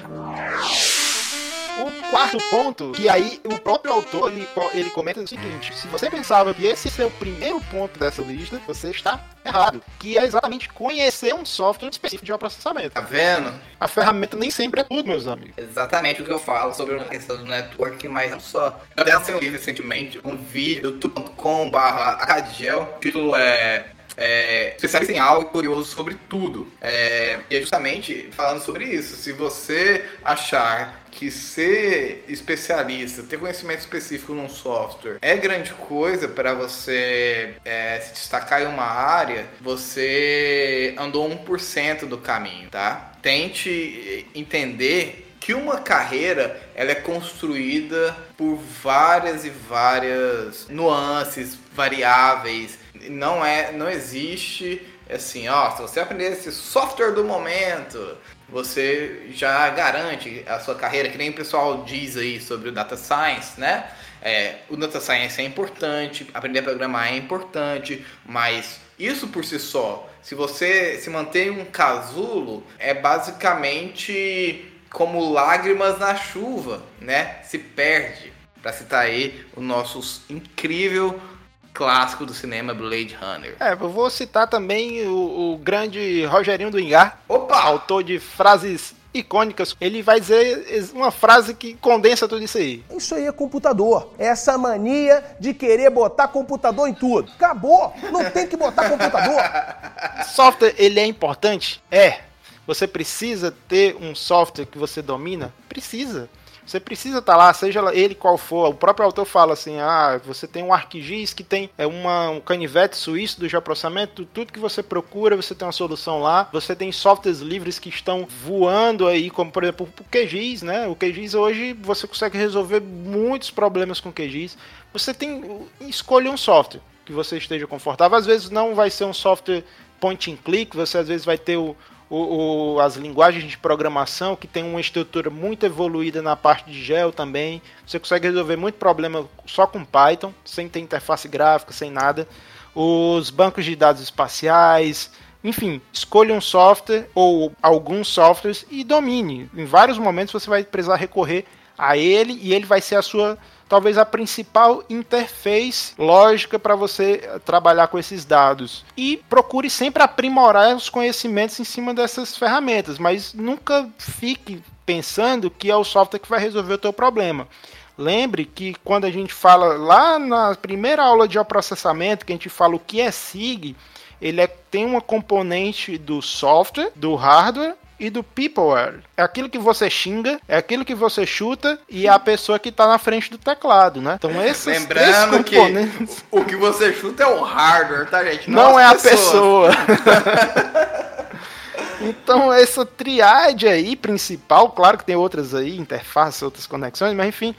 O quarto ponto, que aí o próprio autor ele, ele comenta o seguinte: se você pensava que esse é o primeiro ponto dessa lista, você está errado. Que é exatamente conhecer um software específico de processamento. Tá vendo? A ferramenta nem sempre é tudo, meus amigos. Exatamente o que eu falo sobre a questão do networking, mas não só. Eu lancei um livro recentemente, um vídeo, youtube.com/acadiel. O título é é, especialista em algo curioso sobre tudo. É, e é justamente falando sobre isso. Se você achar que ser especialista, ter conhecimento específico num software é grande coisa para você é, se destacar em uma área, você andou 1% do caminho, tá? Tente entender que uma carreira ela é construída por várias e várias nuances, variáveis. Não é, não existe assim, ó, se você aprender esse software do momento, você já garante a sua carreira, que nem o pessoal diz aí sobre o data science, né? É, o data science é importante, aprender a programar é importante, mas isso por si só, se você se mantém um casulo, é basicamente como lágrimas na chuva, né? Se perde. Para citar aí o nosso incrível clássico do cinema Blade Runner. É, eu vou citar também o, o grande Rogerinho do Engar, Opa! autor de frases icônicas. Ele vai dizer uma frase que condensa tudo isso aí. Isso aí é computador. Essa mania de querer botar computador em tudo. Acabou! Não tem que botar computador. <laughs> Software, ele é importante? É. Você precisa ter um software que você domina? Precisa. Você precisa estar tá lá, seja ele qual for. O próprio autor fala assim: ah, você tem um ArcGIS que tem é uma, um canivete suíço do geoprocessamento, tudo que você procura, você tem uma solução lá. Você tem softwares livres que estão voando aí, como por exemplo o QGIS, né? O QGIS hoje você consegue resolver muitos problemas com o QGIS. Você tem. Escolha um software que você esteja confortável. Às vezes não vai ser um software point and click, você às vezes vai ter o, o, o, as linguagens de programação, que tem uma estrutura muito evoluída na parte de gel também. Você consegue resolver muito problema só com Python, sem ter interface gráfica, sem nada. Os bancos de dados espaciais, enfim, escolha um software ou alguns softwares e domine. Em vários momentos você vai precisar recorrer a ele e ele vai ser a sua talvez a principal interface lógica para você eh, trabalhar com esses dados. E procure sempre aprimorar os conhecimentos em cima dessas ferramentas, mas nunca fique pensando que é o software que vai resolver o teu problema. Lembre que quando a gente fala lá na primeira aula de processamento, que a gente fala o que é SIG, ele é, tem uma componente do software, do hardware e do peopleware. É aquilo que você xinga, é aquilo que você chuta e é a pessoa que está na frente do teclado, né? Então esses Lembrando que o que você chuta é o hardware, tá, gente? Não, Não é a pessoa. <laughs> Então, essa triade aí principal, claro que tem outras aí, interfaces, outras conexões, mas enfim,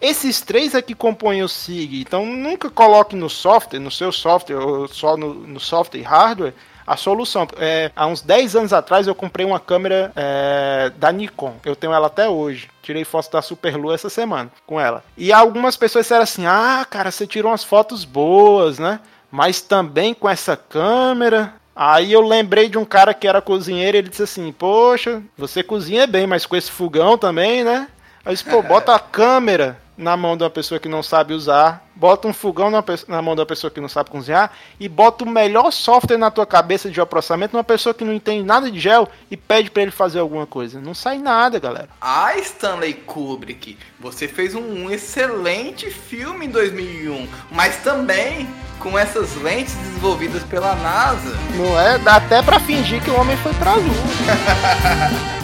esses três é que compõem o SIG. Então, nunca coloque no software, no seu software, ou só no, no software e hardware, a solução. É, há uns 10 anos atrás eu comprei uma câmera é, da Nikon. Eu tenho ela até hoje. Tirei foto da Superlua essa semana com ela. E algumas pessoas disseram assim: ah, cara, você tirou umas fotos boas, né? Mas também com essa câmera. Aí eu lembrei de um cara que era cozinheiro, ele disse assim: Poxa, você cozinha bem, mas com esse fogão também, né? Aí eu disse, pô, bota a câmera na mão de uma pessoa que não sabe usar bota um fogão na, na, mão da pessoa que não sabe cozinhar e bota o melhor software na tua cabeça de geoprocessamento numa pessoa que não entende nada de gel e pede para ele fazer alguma coisa. Não sai nada, galera. Ah, Stanley Kubrick, você fez um excelente filme em 2001, mas também com essas lentes desenvolvidas pela NASA. Não é? Dá até para fingir que o homem foi pra lua. <laughs>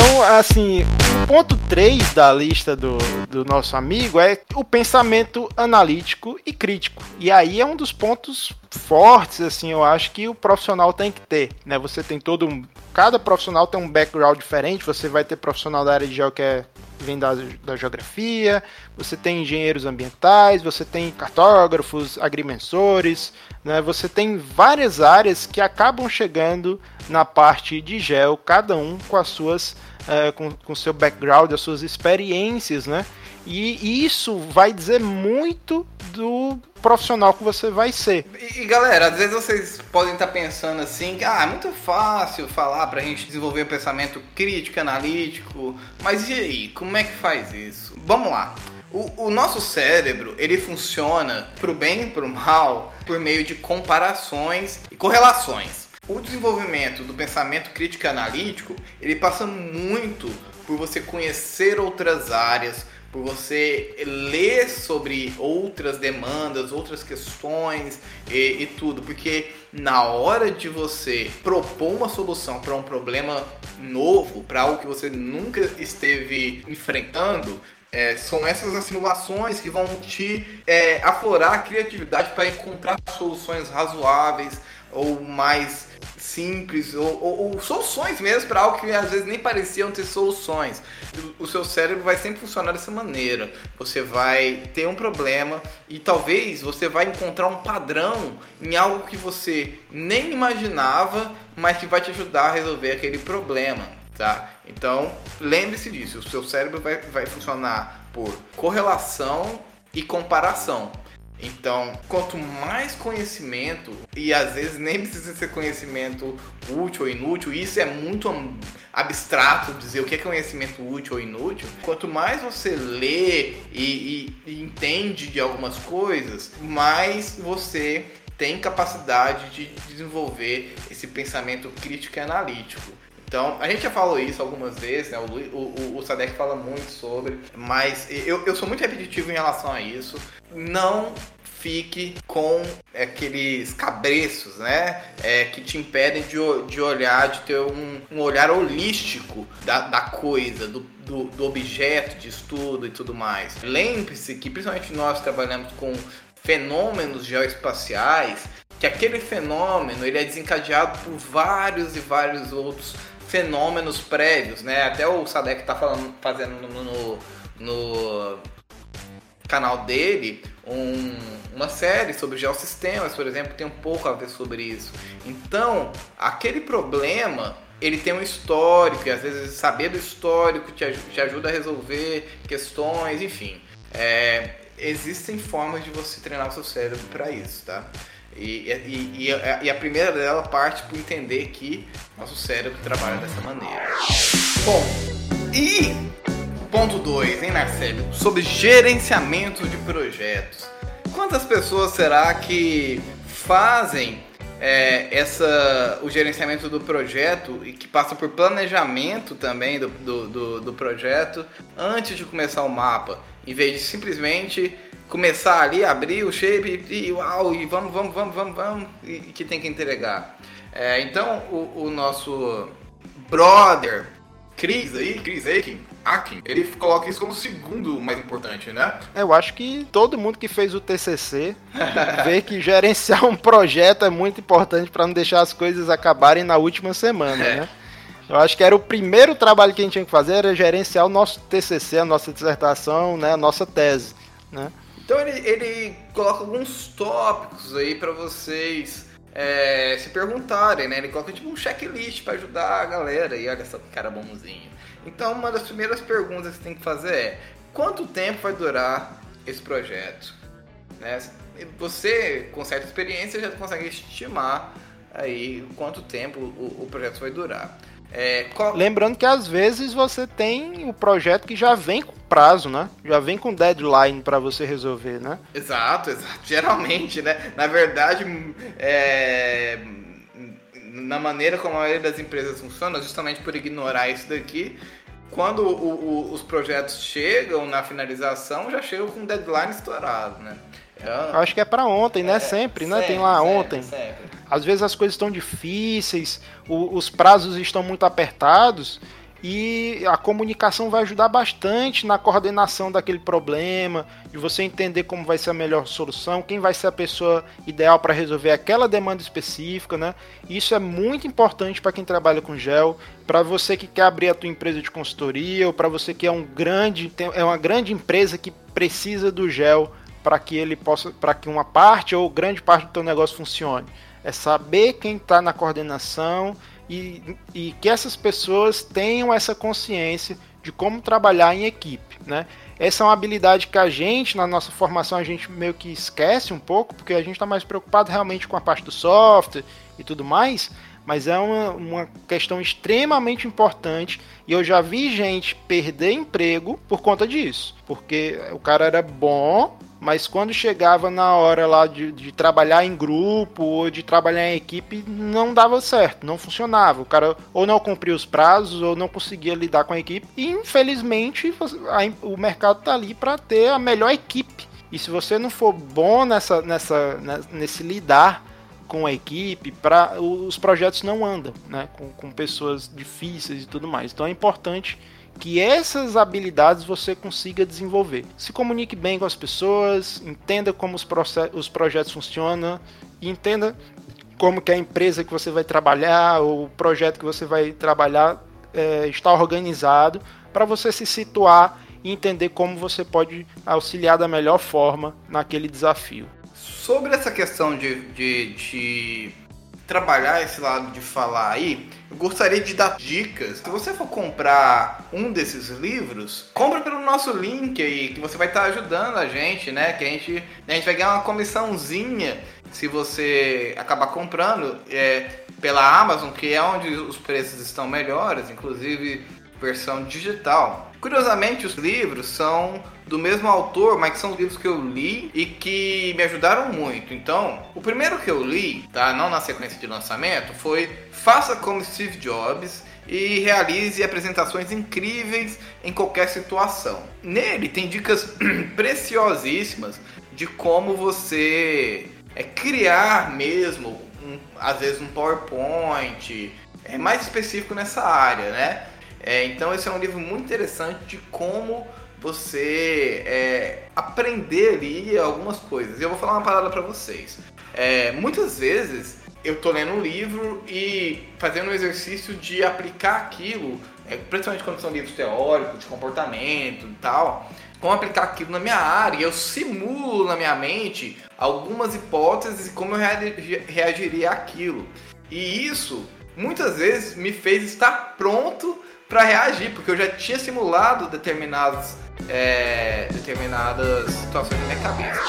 Então, assim, o ponto 3 da lista do, do nosso amigo é o pensamento analítico e crítico. E aí é um dos pontos fortes, assim, eu acho que o profissional tem que ter, né? Você tem todo um... Cada profissional tem um background diferente, você vai ter profissional da área de geo que é vem da, da geografia, você tem engenheiros ambientais, você tem cartógrafos, agrimensores, né? Você tem várias áreas que acabam chegando na parte de gel, cada um com as suas uh, com, com seu background, as suas experiências, né? E isso vai dizer muito do profissional que você vai ser. E, galera, às vezes vocês podem estar pensando assim, ah, é muito fácil falar pra gente desenvolver pensamento crítico, analítico, mas e aí, como é que faz isso? Vamos lá. O, o nosso cérebro, ele funciona pro bem e pro mal por meio de comparações e correlações. O desenvolvimento do pensamento crítico analítico, ele passa muito por você conhecer outras áreas, por você ler sobre outras demandas, outras questões e, e tudo, porque na hora de você propor uma solução para um problema novo, para algo que você nunca esteve enfrentando, é, são essas simulações que vão te é, aflorar a criatividade para encontrar soluções razoáveis ou mais simples, ou, ou, ou soluções mesmo para algo que às vezes nem pareciam ter soluções. O, o seu cérebro vai sempre funcionar dessa maneira. Você vai ter um problema e talvez você vai encontrar um padrão em algo que você nem imaginava, mas que vai te ajudar a resolver aquele problema. Tá? Então, lembre-se disso, o seu cérebro vai, vai funcionar por correlação e comparação. Então, quanto mais conhecimento, e às vezes nem precisa ser conhecimento útil ou inútil, isso é muito abstrato dizer o que é conhecimento útil ou inútil. Quanto mais você lê e, e, e entende de algumas coisas, mais você tem capacidade de desenvolver esse pensamento crítico e analítico. Então, a gente já falou isso algumas vezes, né? O, o, o Sadek fala muito sobre, mas eu, eu sou muito repetitivo em relação a isso. Não fique com aqueles cabreços, né? É, que te impedem de, de olhar, de ter um, um olhar holístico da, da coisa, do, do, do objeto de estudo e tudo mais. Lembre-se que, principalmente nós trabalhamos com fenômenos geoespaciais, que aquele fenômeno ele é desencadeado por vários e vários outros fenômenos prévios, né? Até o Sadek tá falando, fazendo no, no, canal dele um, uma série sobre geossistemas, por exemplo, tem um pouco a ver sobre isso. Então, aquele problema ele tem um histórico, e às vezes saber do histórico te, te ajuda a resolver questões, enfim. É, existem formas de você treinar o seu cérebro para isso, tá? E, e, e, a, e, a, primeira dela parte por entender que nosso cérebro trabalha dessa maneira. Bom, e ponto 2, hein, Narcélio? Sobre gerenciamento de projetos. Quantas pessoas será que fazem é, essa, o gerenciamento do projeto e que passam por planejamento também do, do, do, do projeto antes de começar o mapa, em vez de simplesmente começar ali, abrir o shape e uau, e vamos, vamos, vamos, vamos, vamos, e, que tem que entregar. É, então, o, o, nosso brother, Chris aí, Chris Aiken, Akin, ele coloca isso como o segundo mais importante, né? Eu acho que todo mundo que fez o TCC <laughs> vê que gerenciar um projeto é muito importante para não deixar as coisas acabarem na última semana, é. né? Eu acho que era o primeiro trabalho que a gente tinha que fazer, era gerenciar o nosso TCC, a nossa dissertação, né, a nossa tese, né? Então ele, ele coloca alguns tópicos aí para vocês é, se perguntarem, né? Ele coloca tipo um checklist para ajudar a galera e olha só que cara bonzinho. Então uma das primeiras perguntas que você tem que fazer é quanto tempo vai durar esse projeto? Né? Você, com certa experiência, já consegue estimar aí quanto tempo o, o projeto vai durar. É, qual... Lembrando que às vezes você tem o projeto que já vem com prazo, né? Já vem com deadline para você resolver, né? Exato, exato. Geralmente, né? Na verdade, é... na maneira como a maioria das empresas funciona, justamente por ignorar isso daqui, quando o, o, os projetos chegam na finalização, já chegam com deadline estourado, né? Eu acho que é para ontem, né? É, sempre, né? Tem lá sempre, ontem. Sempre. Às vezes as coisas estão difíceis, o, os prazos estão muito apertados e a comunicação vai ajudar bastante na coordenação daquele problema, de você entender como vai ser a melhor solução, quem vai ser a pessoa ideal para resolver aquela demanda específica, né? Isso é muito importante para quem trabalha com gel, para você que quer abrir a tua empresa de consultoria ou para você que é um grande é uma grande empresa que precisa do gel para que ele possa, para que uma parte ou grande parte do teu negócio funcione. É saber quem está na coordenação e, e que essas pessoas tenham essa consciência de como trabalhar em equipe, né? Essa é uma habilidade que a gente, na nossa formação, a gente meio que esquece um pouco, porque a gente está mais preocupado realmente com a parte do software e tudo mais, mas é uma, uma questão extremamente importante e eu já vi gente perder emprego por conta disso, porque o cara era bom, mas quando chegava na hora lá de, de, trabalhar em grupo ou de trabalhar em equipe, não dava certo, não funcionava. O cara ou não cumpria os prazos ou não conseguia lidar com a equipe. E infelizmente a, o mercado tá ali para ter a melhor equipe. E se você não for bom nessa, nessa, nesse lidar com a equipe, para os projetos não andam, né? Com, com pessoas difíceis e tudo mais. Então é importante que essas habilidades você consiga desenvolver. Se comunique bem com as pessoas, entenda como os, os projetos funcionam e entenda como que a empresa que você vai trabalhar, ou o projeto que você vai trabalhar é, está organizado para você se situar e entender como você pode auxiliar da melhor forma naquele desafio. Sobre essa questão de, de, de trabalhar esse lado de falar aí, eu gostaria de dar dicas. Se você for comprar um desses livros, compra pelo nosso link aí, que você vai estar ajudando a gente, né? Que a gente, a gente vai ganhar uma comissãozinha se você acabar comprando é, pela Amazon, que é onde os preços estão melhores, inclusive versão digital. Curiosamente, os livros são do mesmo autor, mas são livros que eu li e que me ajudaram muito. Então, o primeiro que eu li, tá, não na sequência de lançamento, foi Faça como Steve Jobs e realize apresentações incríveis em qualquer situação. Nele tem dicas <clears throat> preciosíssimas de como você é criar mesmo, um, às vezes um PowerPoint, é mais específico nessa área, né? É, então esse é um livro muito interessante de como você é, aprender ali algumas coisas. E eu vou falar uma parada para vocês. É, muitas vezes eu tô lendo um livro e fazendo um exercício de aplicar aquilo, é, principalmente quando são livros teóricos, de comportamento e tal, como aplicar aquilo na minha área. Eu simulo na minha mente algumas hipóteses e como eu reagiria àquilo. E isso muitas vezes me fez estar pronto para reagir, porque eu já tinha simulado determinados, é, determinadas situações na minha cabeça.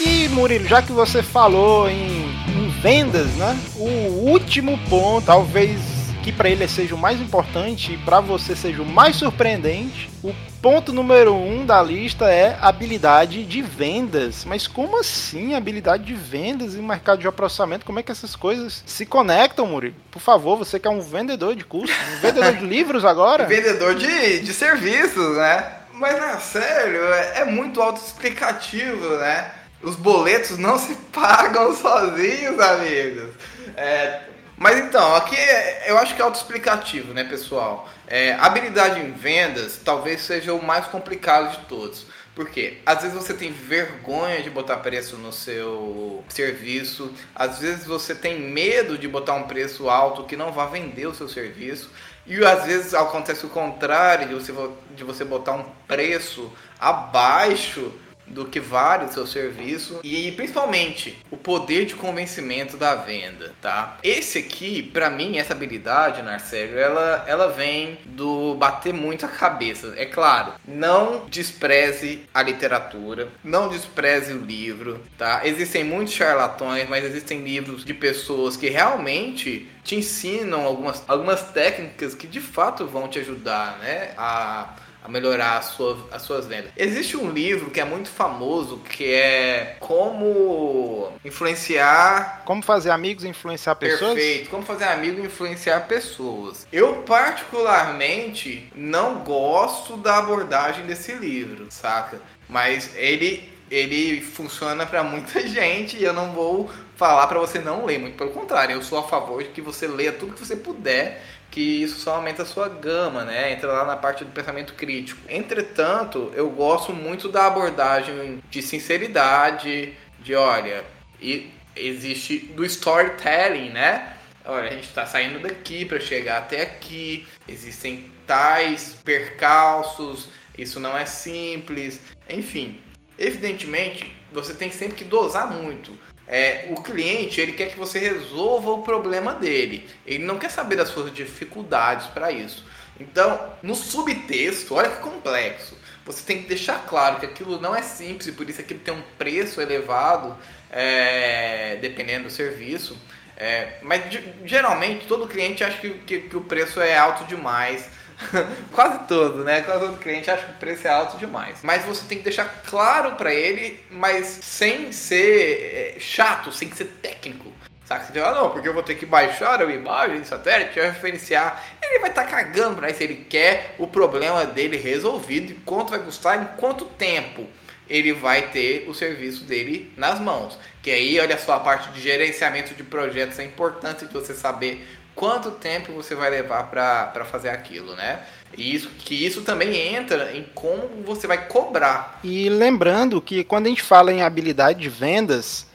E Murilo, já que você falou em, em vendas, né? O último ponto, talvez que para ele seja o mais importante e para você seja o mais surpreendente, o ponto número um da lista é habilidade de vendas. Mas como assim habilidade de vendas e mercado de processamento? Como é que essas coisas se conectam, Murilo? Por favor, você que é um vendedor de cursos, um vendedor de livros agora? <laughs> Vendedor de, de serviços, né? Mas, na sério, é, é muito autoexplicativo, né? Os boletos não se <laughs> pagam sozinhos, amigos. É, mas então, aqui é, eu acho que é autoexplicativo, né, pessoal? É, habilidade em vendas talvez seja o mais complicado de todos. Porque às vezes você tem vergonha de botar preço no seu serviço, às vezes você tem medo de botar um preço alto que não vá vender o seu serviço, e às vezes acontece o contrário, de você, de você botar um preço abaixo do que vale o seu serviço e principalmente o poder de convencimento da venda, tá? Esse aqui, para mim, essa habilidade, Narcélio, ela, ela vem do bater muito a cabeça. É claro, não despreze a literatura, não despreze o livro, tá? Existem muitos charlatões, mas existem livros de pessoas que realmente te ensinam algumas, algumas técnicas que de fato vão te ajudar, né? A melhorar a sua, as suas vendas. Existe um livro que é muito famoso que é Como Influenciar. Como fazer amigos e influenciar pessoas? Perfeito. Como fazer amigos e influenciar pessoas. Eu, particularmente, não gosto da abordagem desse livro, saca? Mas ele. Ele funciona para muita <laughs> gente e eu não vou falar para você não ler, muito pelo contrário, eu sou a favor de que você leia tudo que você puder que isso só aumenta a sua gama, né? Entra lá na parte do pensamento crítico. Entretanto, eu gosto muito da abordagem de sinceridade, de olha, e existe do storytelling, né? Olha, a gente está saindo daqui para chegar até aqui, existem tais percalços, isso não é simples, enfim. Evidentemente, você tem sempre que dosar muito é, o cliente ele quer que você resolva o problema dele. Ele não quer saber das suas dificuldades para isso. Então, no subtexto, olha que complexo. Você tem que deixar claro que aquilo não é simples e por isso aquilo tem um preço elevado, é, dependendo do serviço. É, mas geralmente todo cliente acha que, que, que o preço é alto demais <laughs> Quase todo, né? Quase todo cliente acha que o preço é alto demais. Mas você tem que deixar claro para ele, mas sem ser é, chato, sem ser técnico. Sabe? Você fala, não, porque eu vou ter que baixar a imagem de satélite, referenciar. Ele vai estar tá cagando para isso. Ele quer o problema dele resolvido. E quanto vai custar, em quanto tempo ele vai ter o serviço dele nas mãos. Que aí, olha só, a parte de gerenciamento de projetos é importante de você saber quanto tempo você vai levar para fazer aquilo, né? E isso, que isso também entra em como você vai cobrar. E lembrando que quando a gente fala em habilidade de vendas,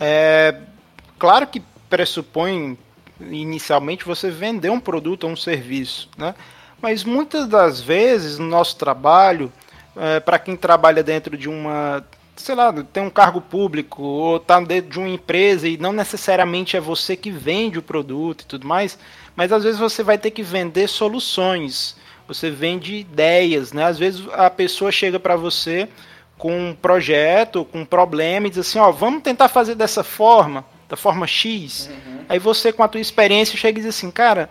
é claro que pressupõe inicialmente você vender um produto ou um serviço, né? Mas muitas das vezes no nosso trabalho, é, para quem trabalha dentro de uma sei lá, tem um cargo público ou tá dentro de uma empresa e não necessariamente é você que vende o produto e tudo mais, mas às vezes você vai ter que vender soluções. Você vende ideias, né? Às vezes a pessoa chega para você com um projeto, com um problema e diz assim, ó, vamos tentar fazer dessa forma, da forma X. Uhum. Aí você com a tua experiência chega e diz assim, cara,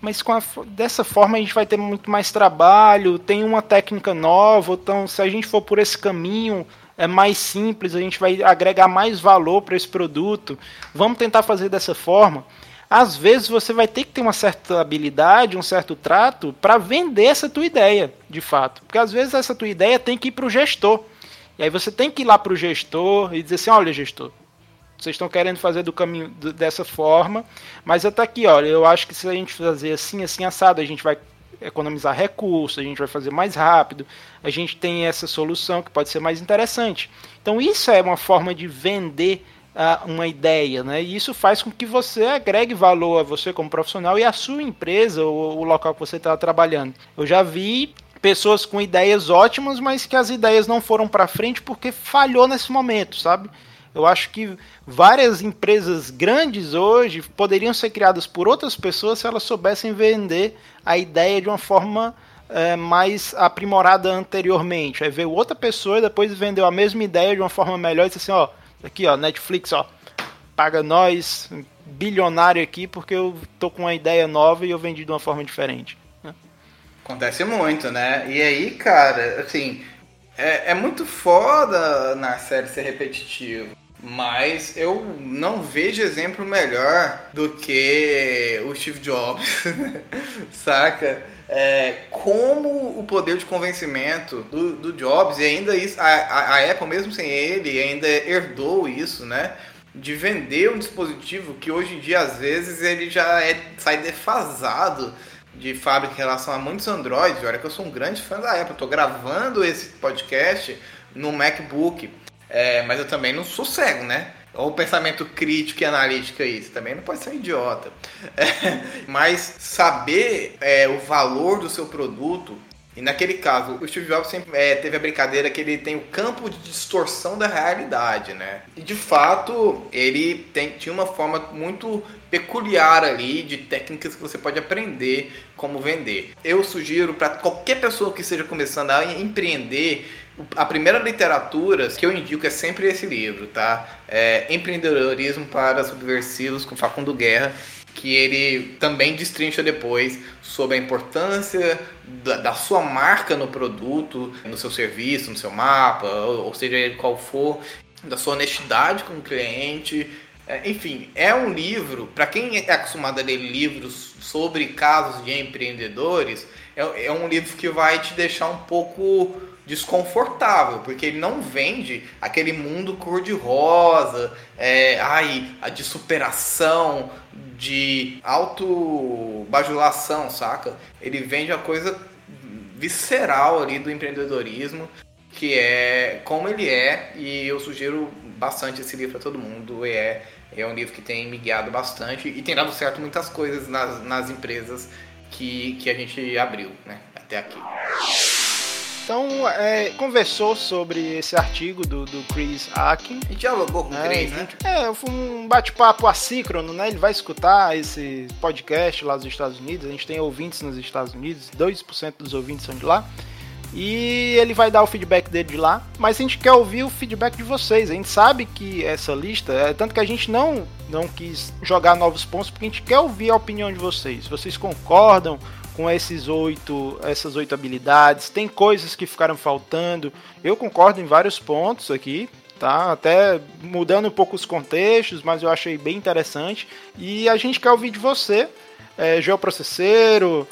mas a, dessa forma a gente vai ter muito mais trabalho, tem uma técnica nova, então se a gente for por esse caminho, é mais simples, a gente vai agregar mais valor para esse produto. Vamos tentar fazer dessa forma. Às vezes você vai ter que ter uma certa habilidade, um certo trato para vender essa tua ideia, de fato. Porque às vezes essa tua ideia tem que ir para o gestor. E aí você tem que ir lá para o gestor e dizer assim, olha gestor, vocês estão querendo fazer do caminho dessa forma, mas até aqui, olha, eu acho que se a gente fazer assim, assim, assado, a gente vai economizar recursos, a gente vai fazer mais rápido, a gente tem essa solução que pode ser mais interessante. Então isso é uma forma de vender uh, uma ideia, né? E isso faz com que você agregue valor a você como profissional e a sua empresa ou o local que você está trabalhando. Eu já vi pessoas com ideias ótimas, mas que as ideias não foram para frente porque falhou nesse momento, sabe? Eu acho que várias empresas grandes hoje poderiam ser criadas por outras pessoas se elas soubessem vender a ideia de uma forma é, mais aprimorada anteriormente. Aí veio outra pessoa e depois vendeu a mesma ideia de uma forma melhor e disse assim, ó, aqui ó, Netflix, ó, paga nós, bilionário aqui, porque eu tô com uma ideia nova e eu vendi de uma forma diferente. Né? Acontece muito, né? E aí, cara, assim, é, é muito foda na série ser repetitivo. Mas eu não vejo exemplo melhor do que o Steve Jobs, <laughs> saca? É, como o poder de convencimento do, do Jobs, e ainda isso, a, a, Apple, mesmo sem ele, ainda herdou isso, né? De vender um dispositivo que hoje em dia, às vezes, ele já é, sai defasado de fábrica em relação a muitos Androids. Olha que eu sou um grande fã da Apple. Estou gravando esse podcast no MacBook. É, mas eu também não sou cego, né? Ou pensamento crítico e analítico aí, você também não pode ser um idiota. <laughs> É, mas saber é, o valor do seu produto E naquele caso, o Steve Jobs sempre é, teve a brincadeira que ele tem o campo de distorção da realidade, né? E de fato, ele tem, tinha uma forma muito peculiar ali de técnicas que você pode aprender como vender. Eu sugiro para qualquer pessoa que esteja começando a empreender, a primeira literatura que eu indico é sempre esse livro, tá? É Empreendedorismo para Subversivos com Facundo Guerra, que ele também destrincha depois sobre a importância da, da, sua marca no produto, no seu serviço, no seu mapa, ou, ou seja qual for, da sua honestidade com o cliente. É, enfim, é um livro, para quem é acostumado a ler livros sobre casos de empreendedores, é, é um livro que vai te deixar um pouco desconfortável, porque ele não vende aquele mundo cor-de-rosa, é, ai, de superação, de auto-bajulação, saca? Ele vende a coisa visceral ali do empreendedorismo, que é como ele é, e eu sugiro bastante esse livro para todo mundo. É, é um livro que tem me guiado bastante e tem dado certo muitas coisas nas, nas empresas que, que a gente abriu né, até aqui. Então, é, conversou sobre esse artigo do, do Chris Akin. A gente dialogou com o né? Chris, né? É, foi um bate-papo assíncrono, né? Ele vai escutar esse podcast lá dos Estados Unidos. A gente tem ouvintes nos Estados Unidos, 2% dos ouvintes são de lá. E ele vai dar o feedback dele de lá, mas a gente quer ouvir o feedback de vocês. A gente sabe que essa lista, é tanto que a gente não não quis jogar novos pontos porque a gente quer ouvir a opinião de vocês. Vocês concordam com esses oito, essas oito habilidades. Tem coisas que ficaram faltando. Eu concordo em vários pontos aqui, tá? Até mudando um pouco os contextos, mas eu achei bem interessante. E a gente quer ouvir de você, é, geoprocesseiro,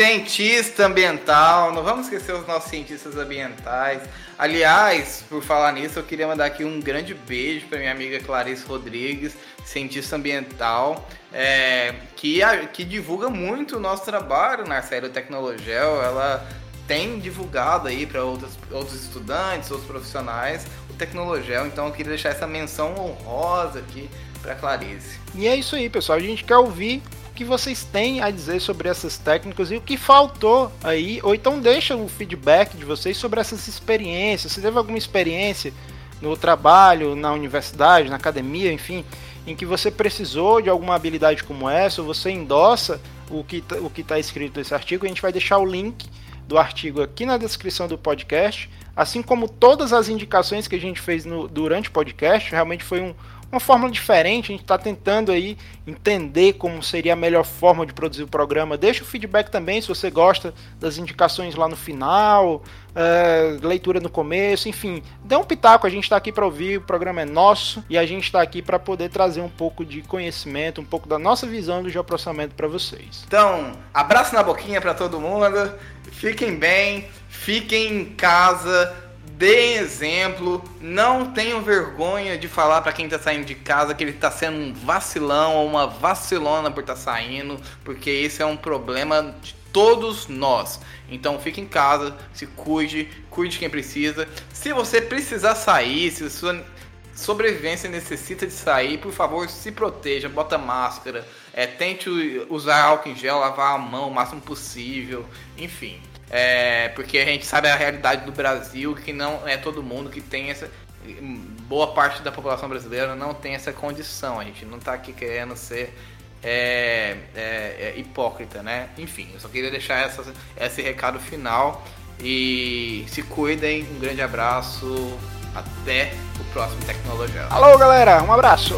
cientista ambiental. Não vamos esquecer os nossos cientistas ambientais. Aliás, por falar nisso, eu queria mandar aqui um grande beijo para minha amiga Clarice Rodrigues, cientista ambiental, é, que, que divulga muito o nosso trabalho na série Tecnologel. Ela tem divulgado aí para outros, outros estudantes, outros profissionais, o Tecnologel. Então eu queria deixar essa menção honrosa aqui para Clarice. E é isso aí, pessoal. A gente quer ouvir que vocês têm a dizer sobre essas técnicas e o que faltou aí, ou então deixa o feedback de vocês sobre essas experiências. Se teve alguma experiência no trabalho, na universidade, na academia, enfim, em que você precisou de alguma habilidade como essa, ou você endossa o que tá, o que está escrito nesse artigo, a gente vai deixar o link do artigo aqui na descrição do podcast, assim como todas as indicações que a gente fez no, durante o podcast, realmente foi um, uma fórmula diferente. A gente está tentando aí entender como seria a melhor forma de produzir o programa. Deixa o feedback também se você gosta das indicações lá no final, é, leitura no começo, enfim, dê um pitaco. A gente está aqui para ouvir, o programa é nosso e a gente está aqui para poder trazer um pouco de conhecimento, um pouco da nossa visão do geoprocessamento para vocês. Então, abraço na boquinha para todo mundo. Fiquem bem, fiquem em casa Deem exemplo, não tenham vergonha de falar para quem tá saindo de casa que ele tá sendo um vacilão ou uma vacilona por estar tá saindo, porque esse é um problema de todos nós. Então fique em casa, se cuide, cuide quem precisa. Se você precisar sair, se sua sobrevivência necessita de sair, por favor, se proteja, bota máscara, é, tente usar álcool em gel, lavar a mão o máximo possível, enfim. É, porque a gente sabe a realidade do Brasil, que não é todo mundo que tem essa. Boa parte da população brasileira não tem essa condição. A gente não está aqui querendo ser é, é, é, hipócrita, né? Enfim, eu só queria deixar essa, esse recado final. E se cuidem, um grande abraço. Até o próximo Tecnologia. Alô, galera, um abraço!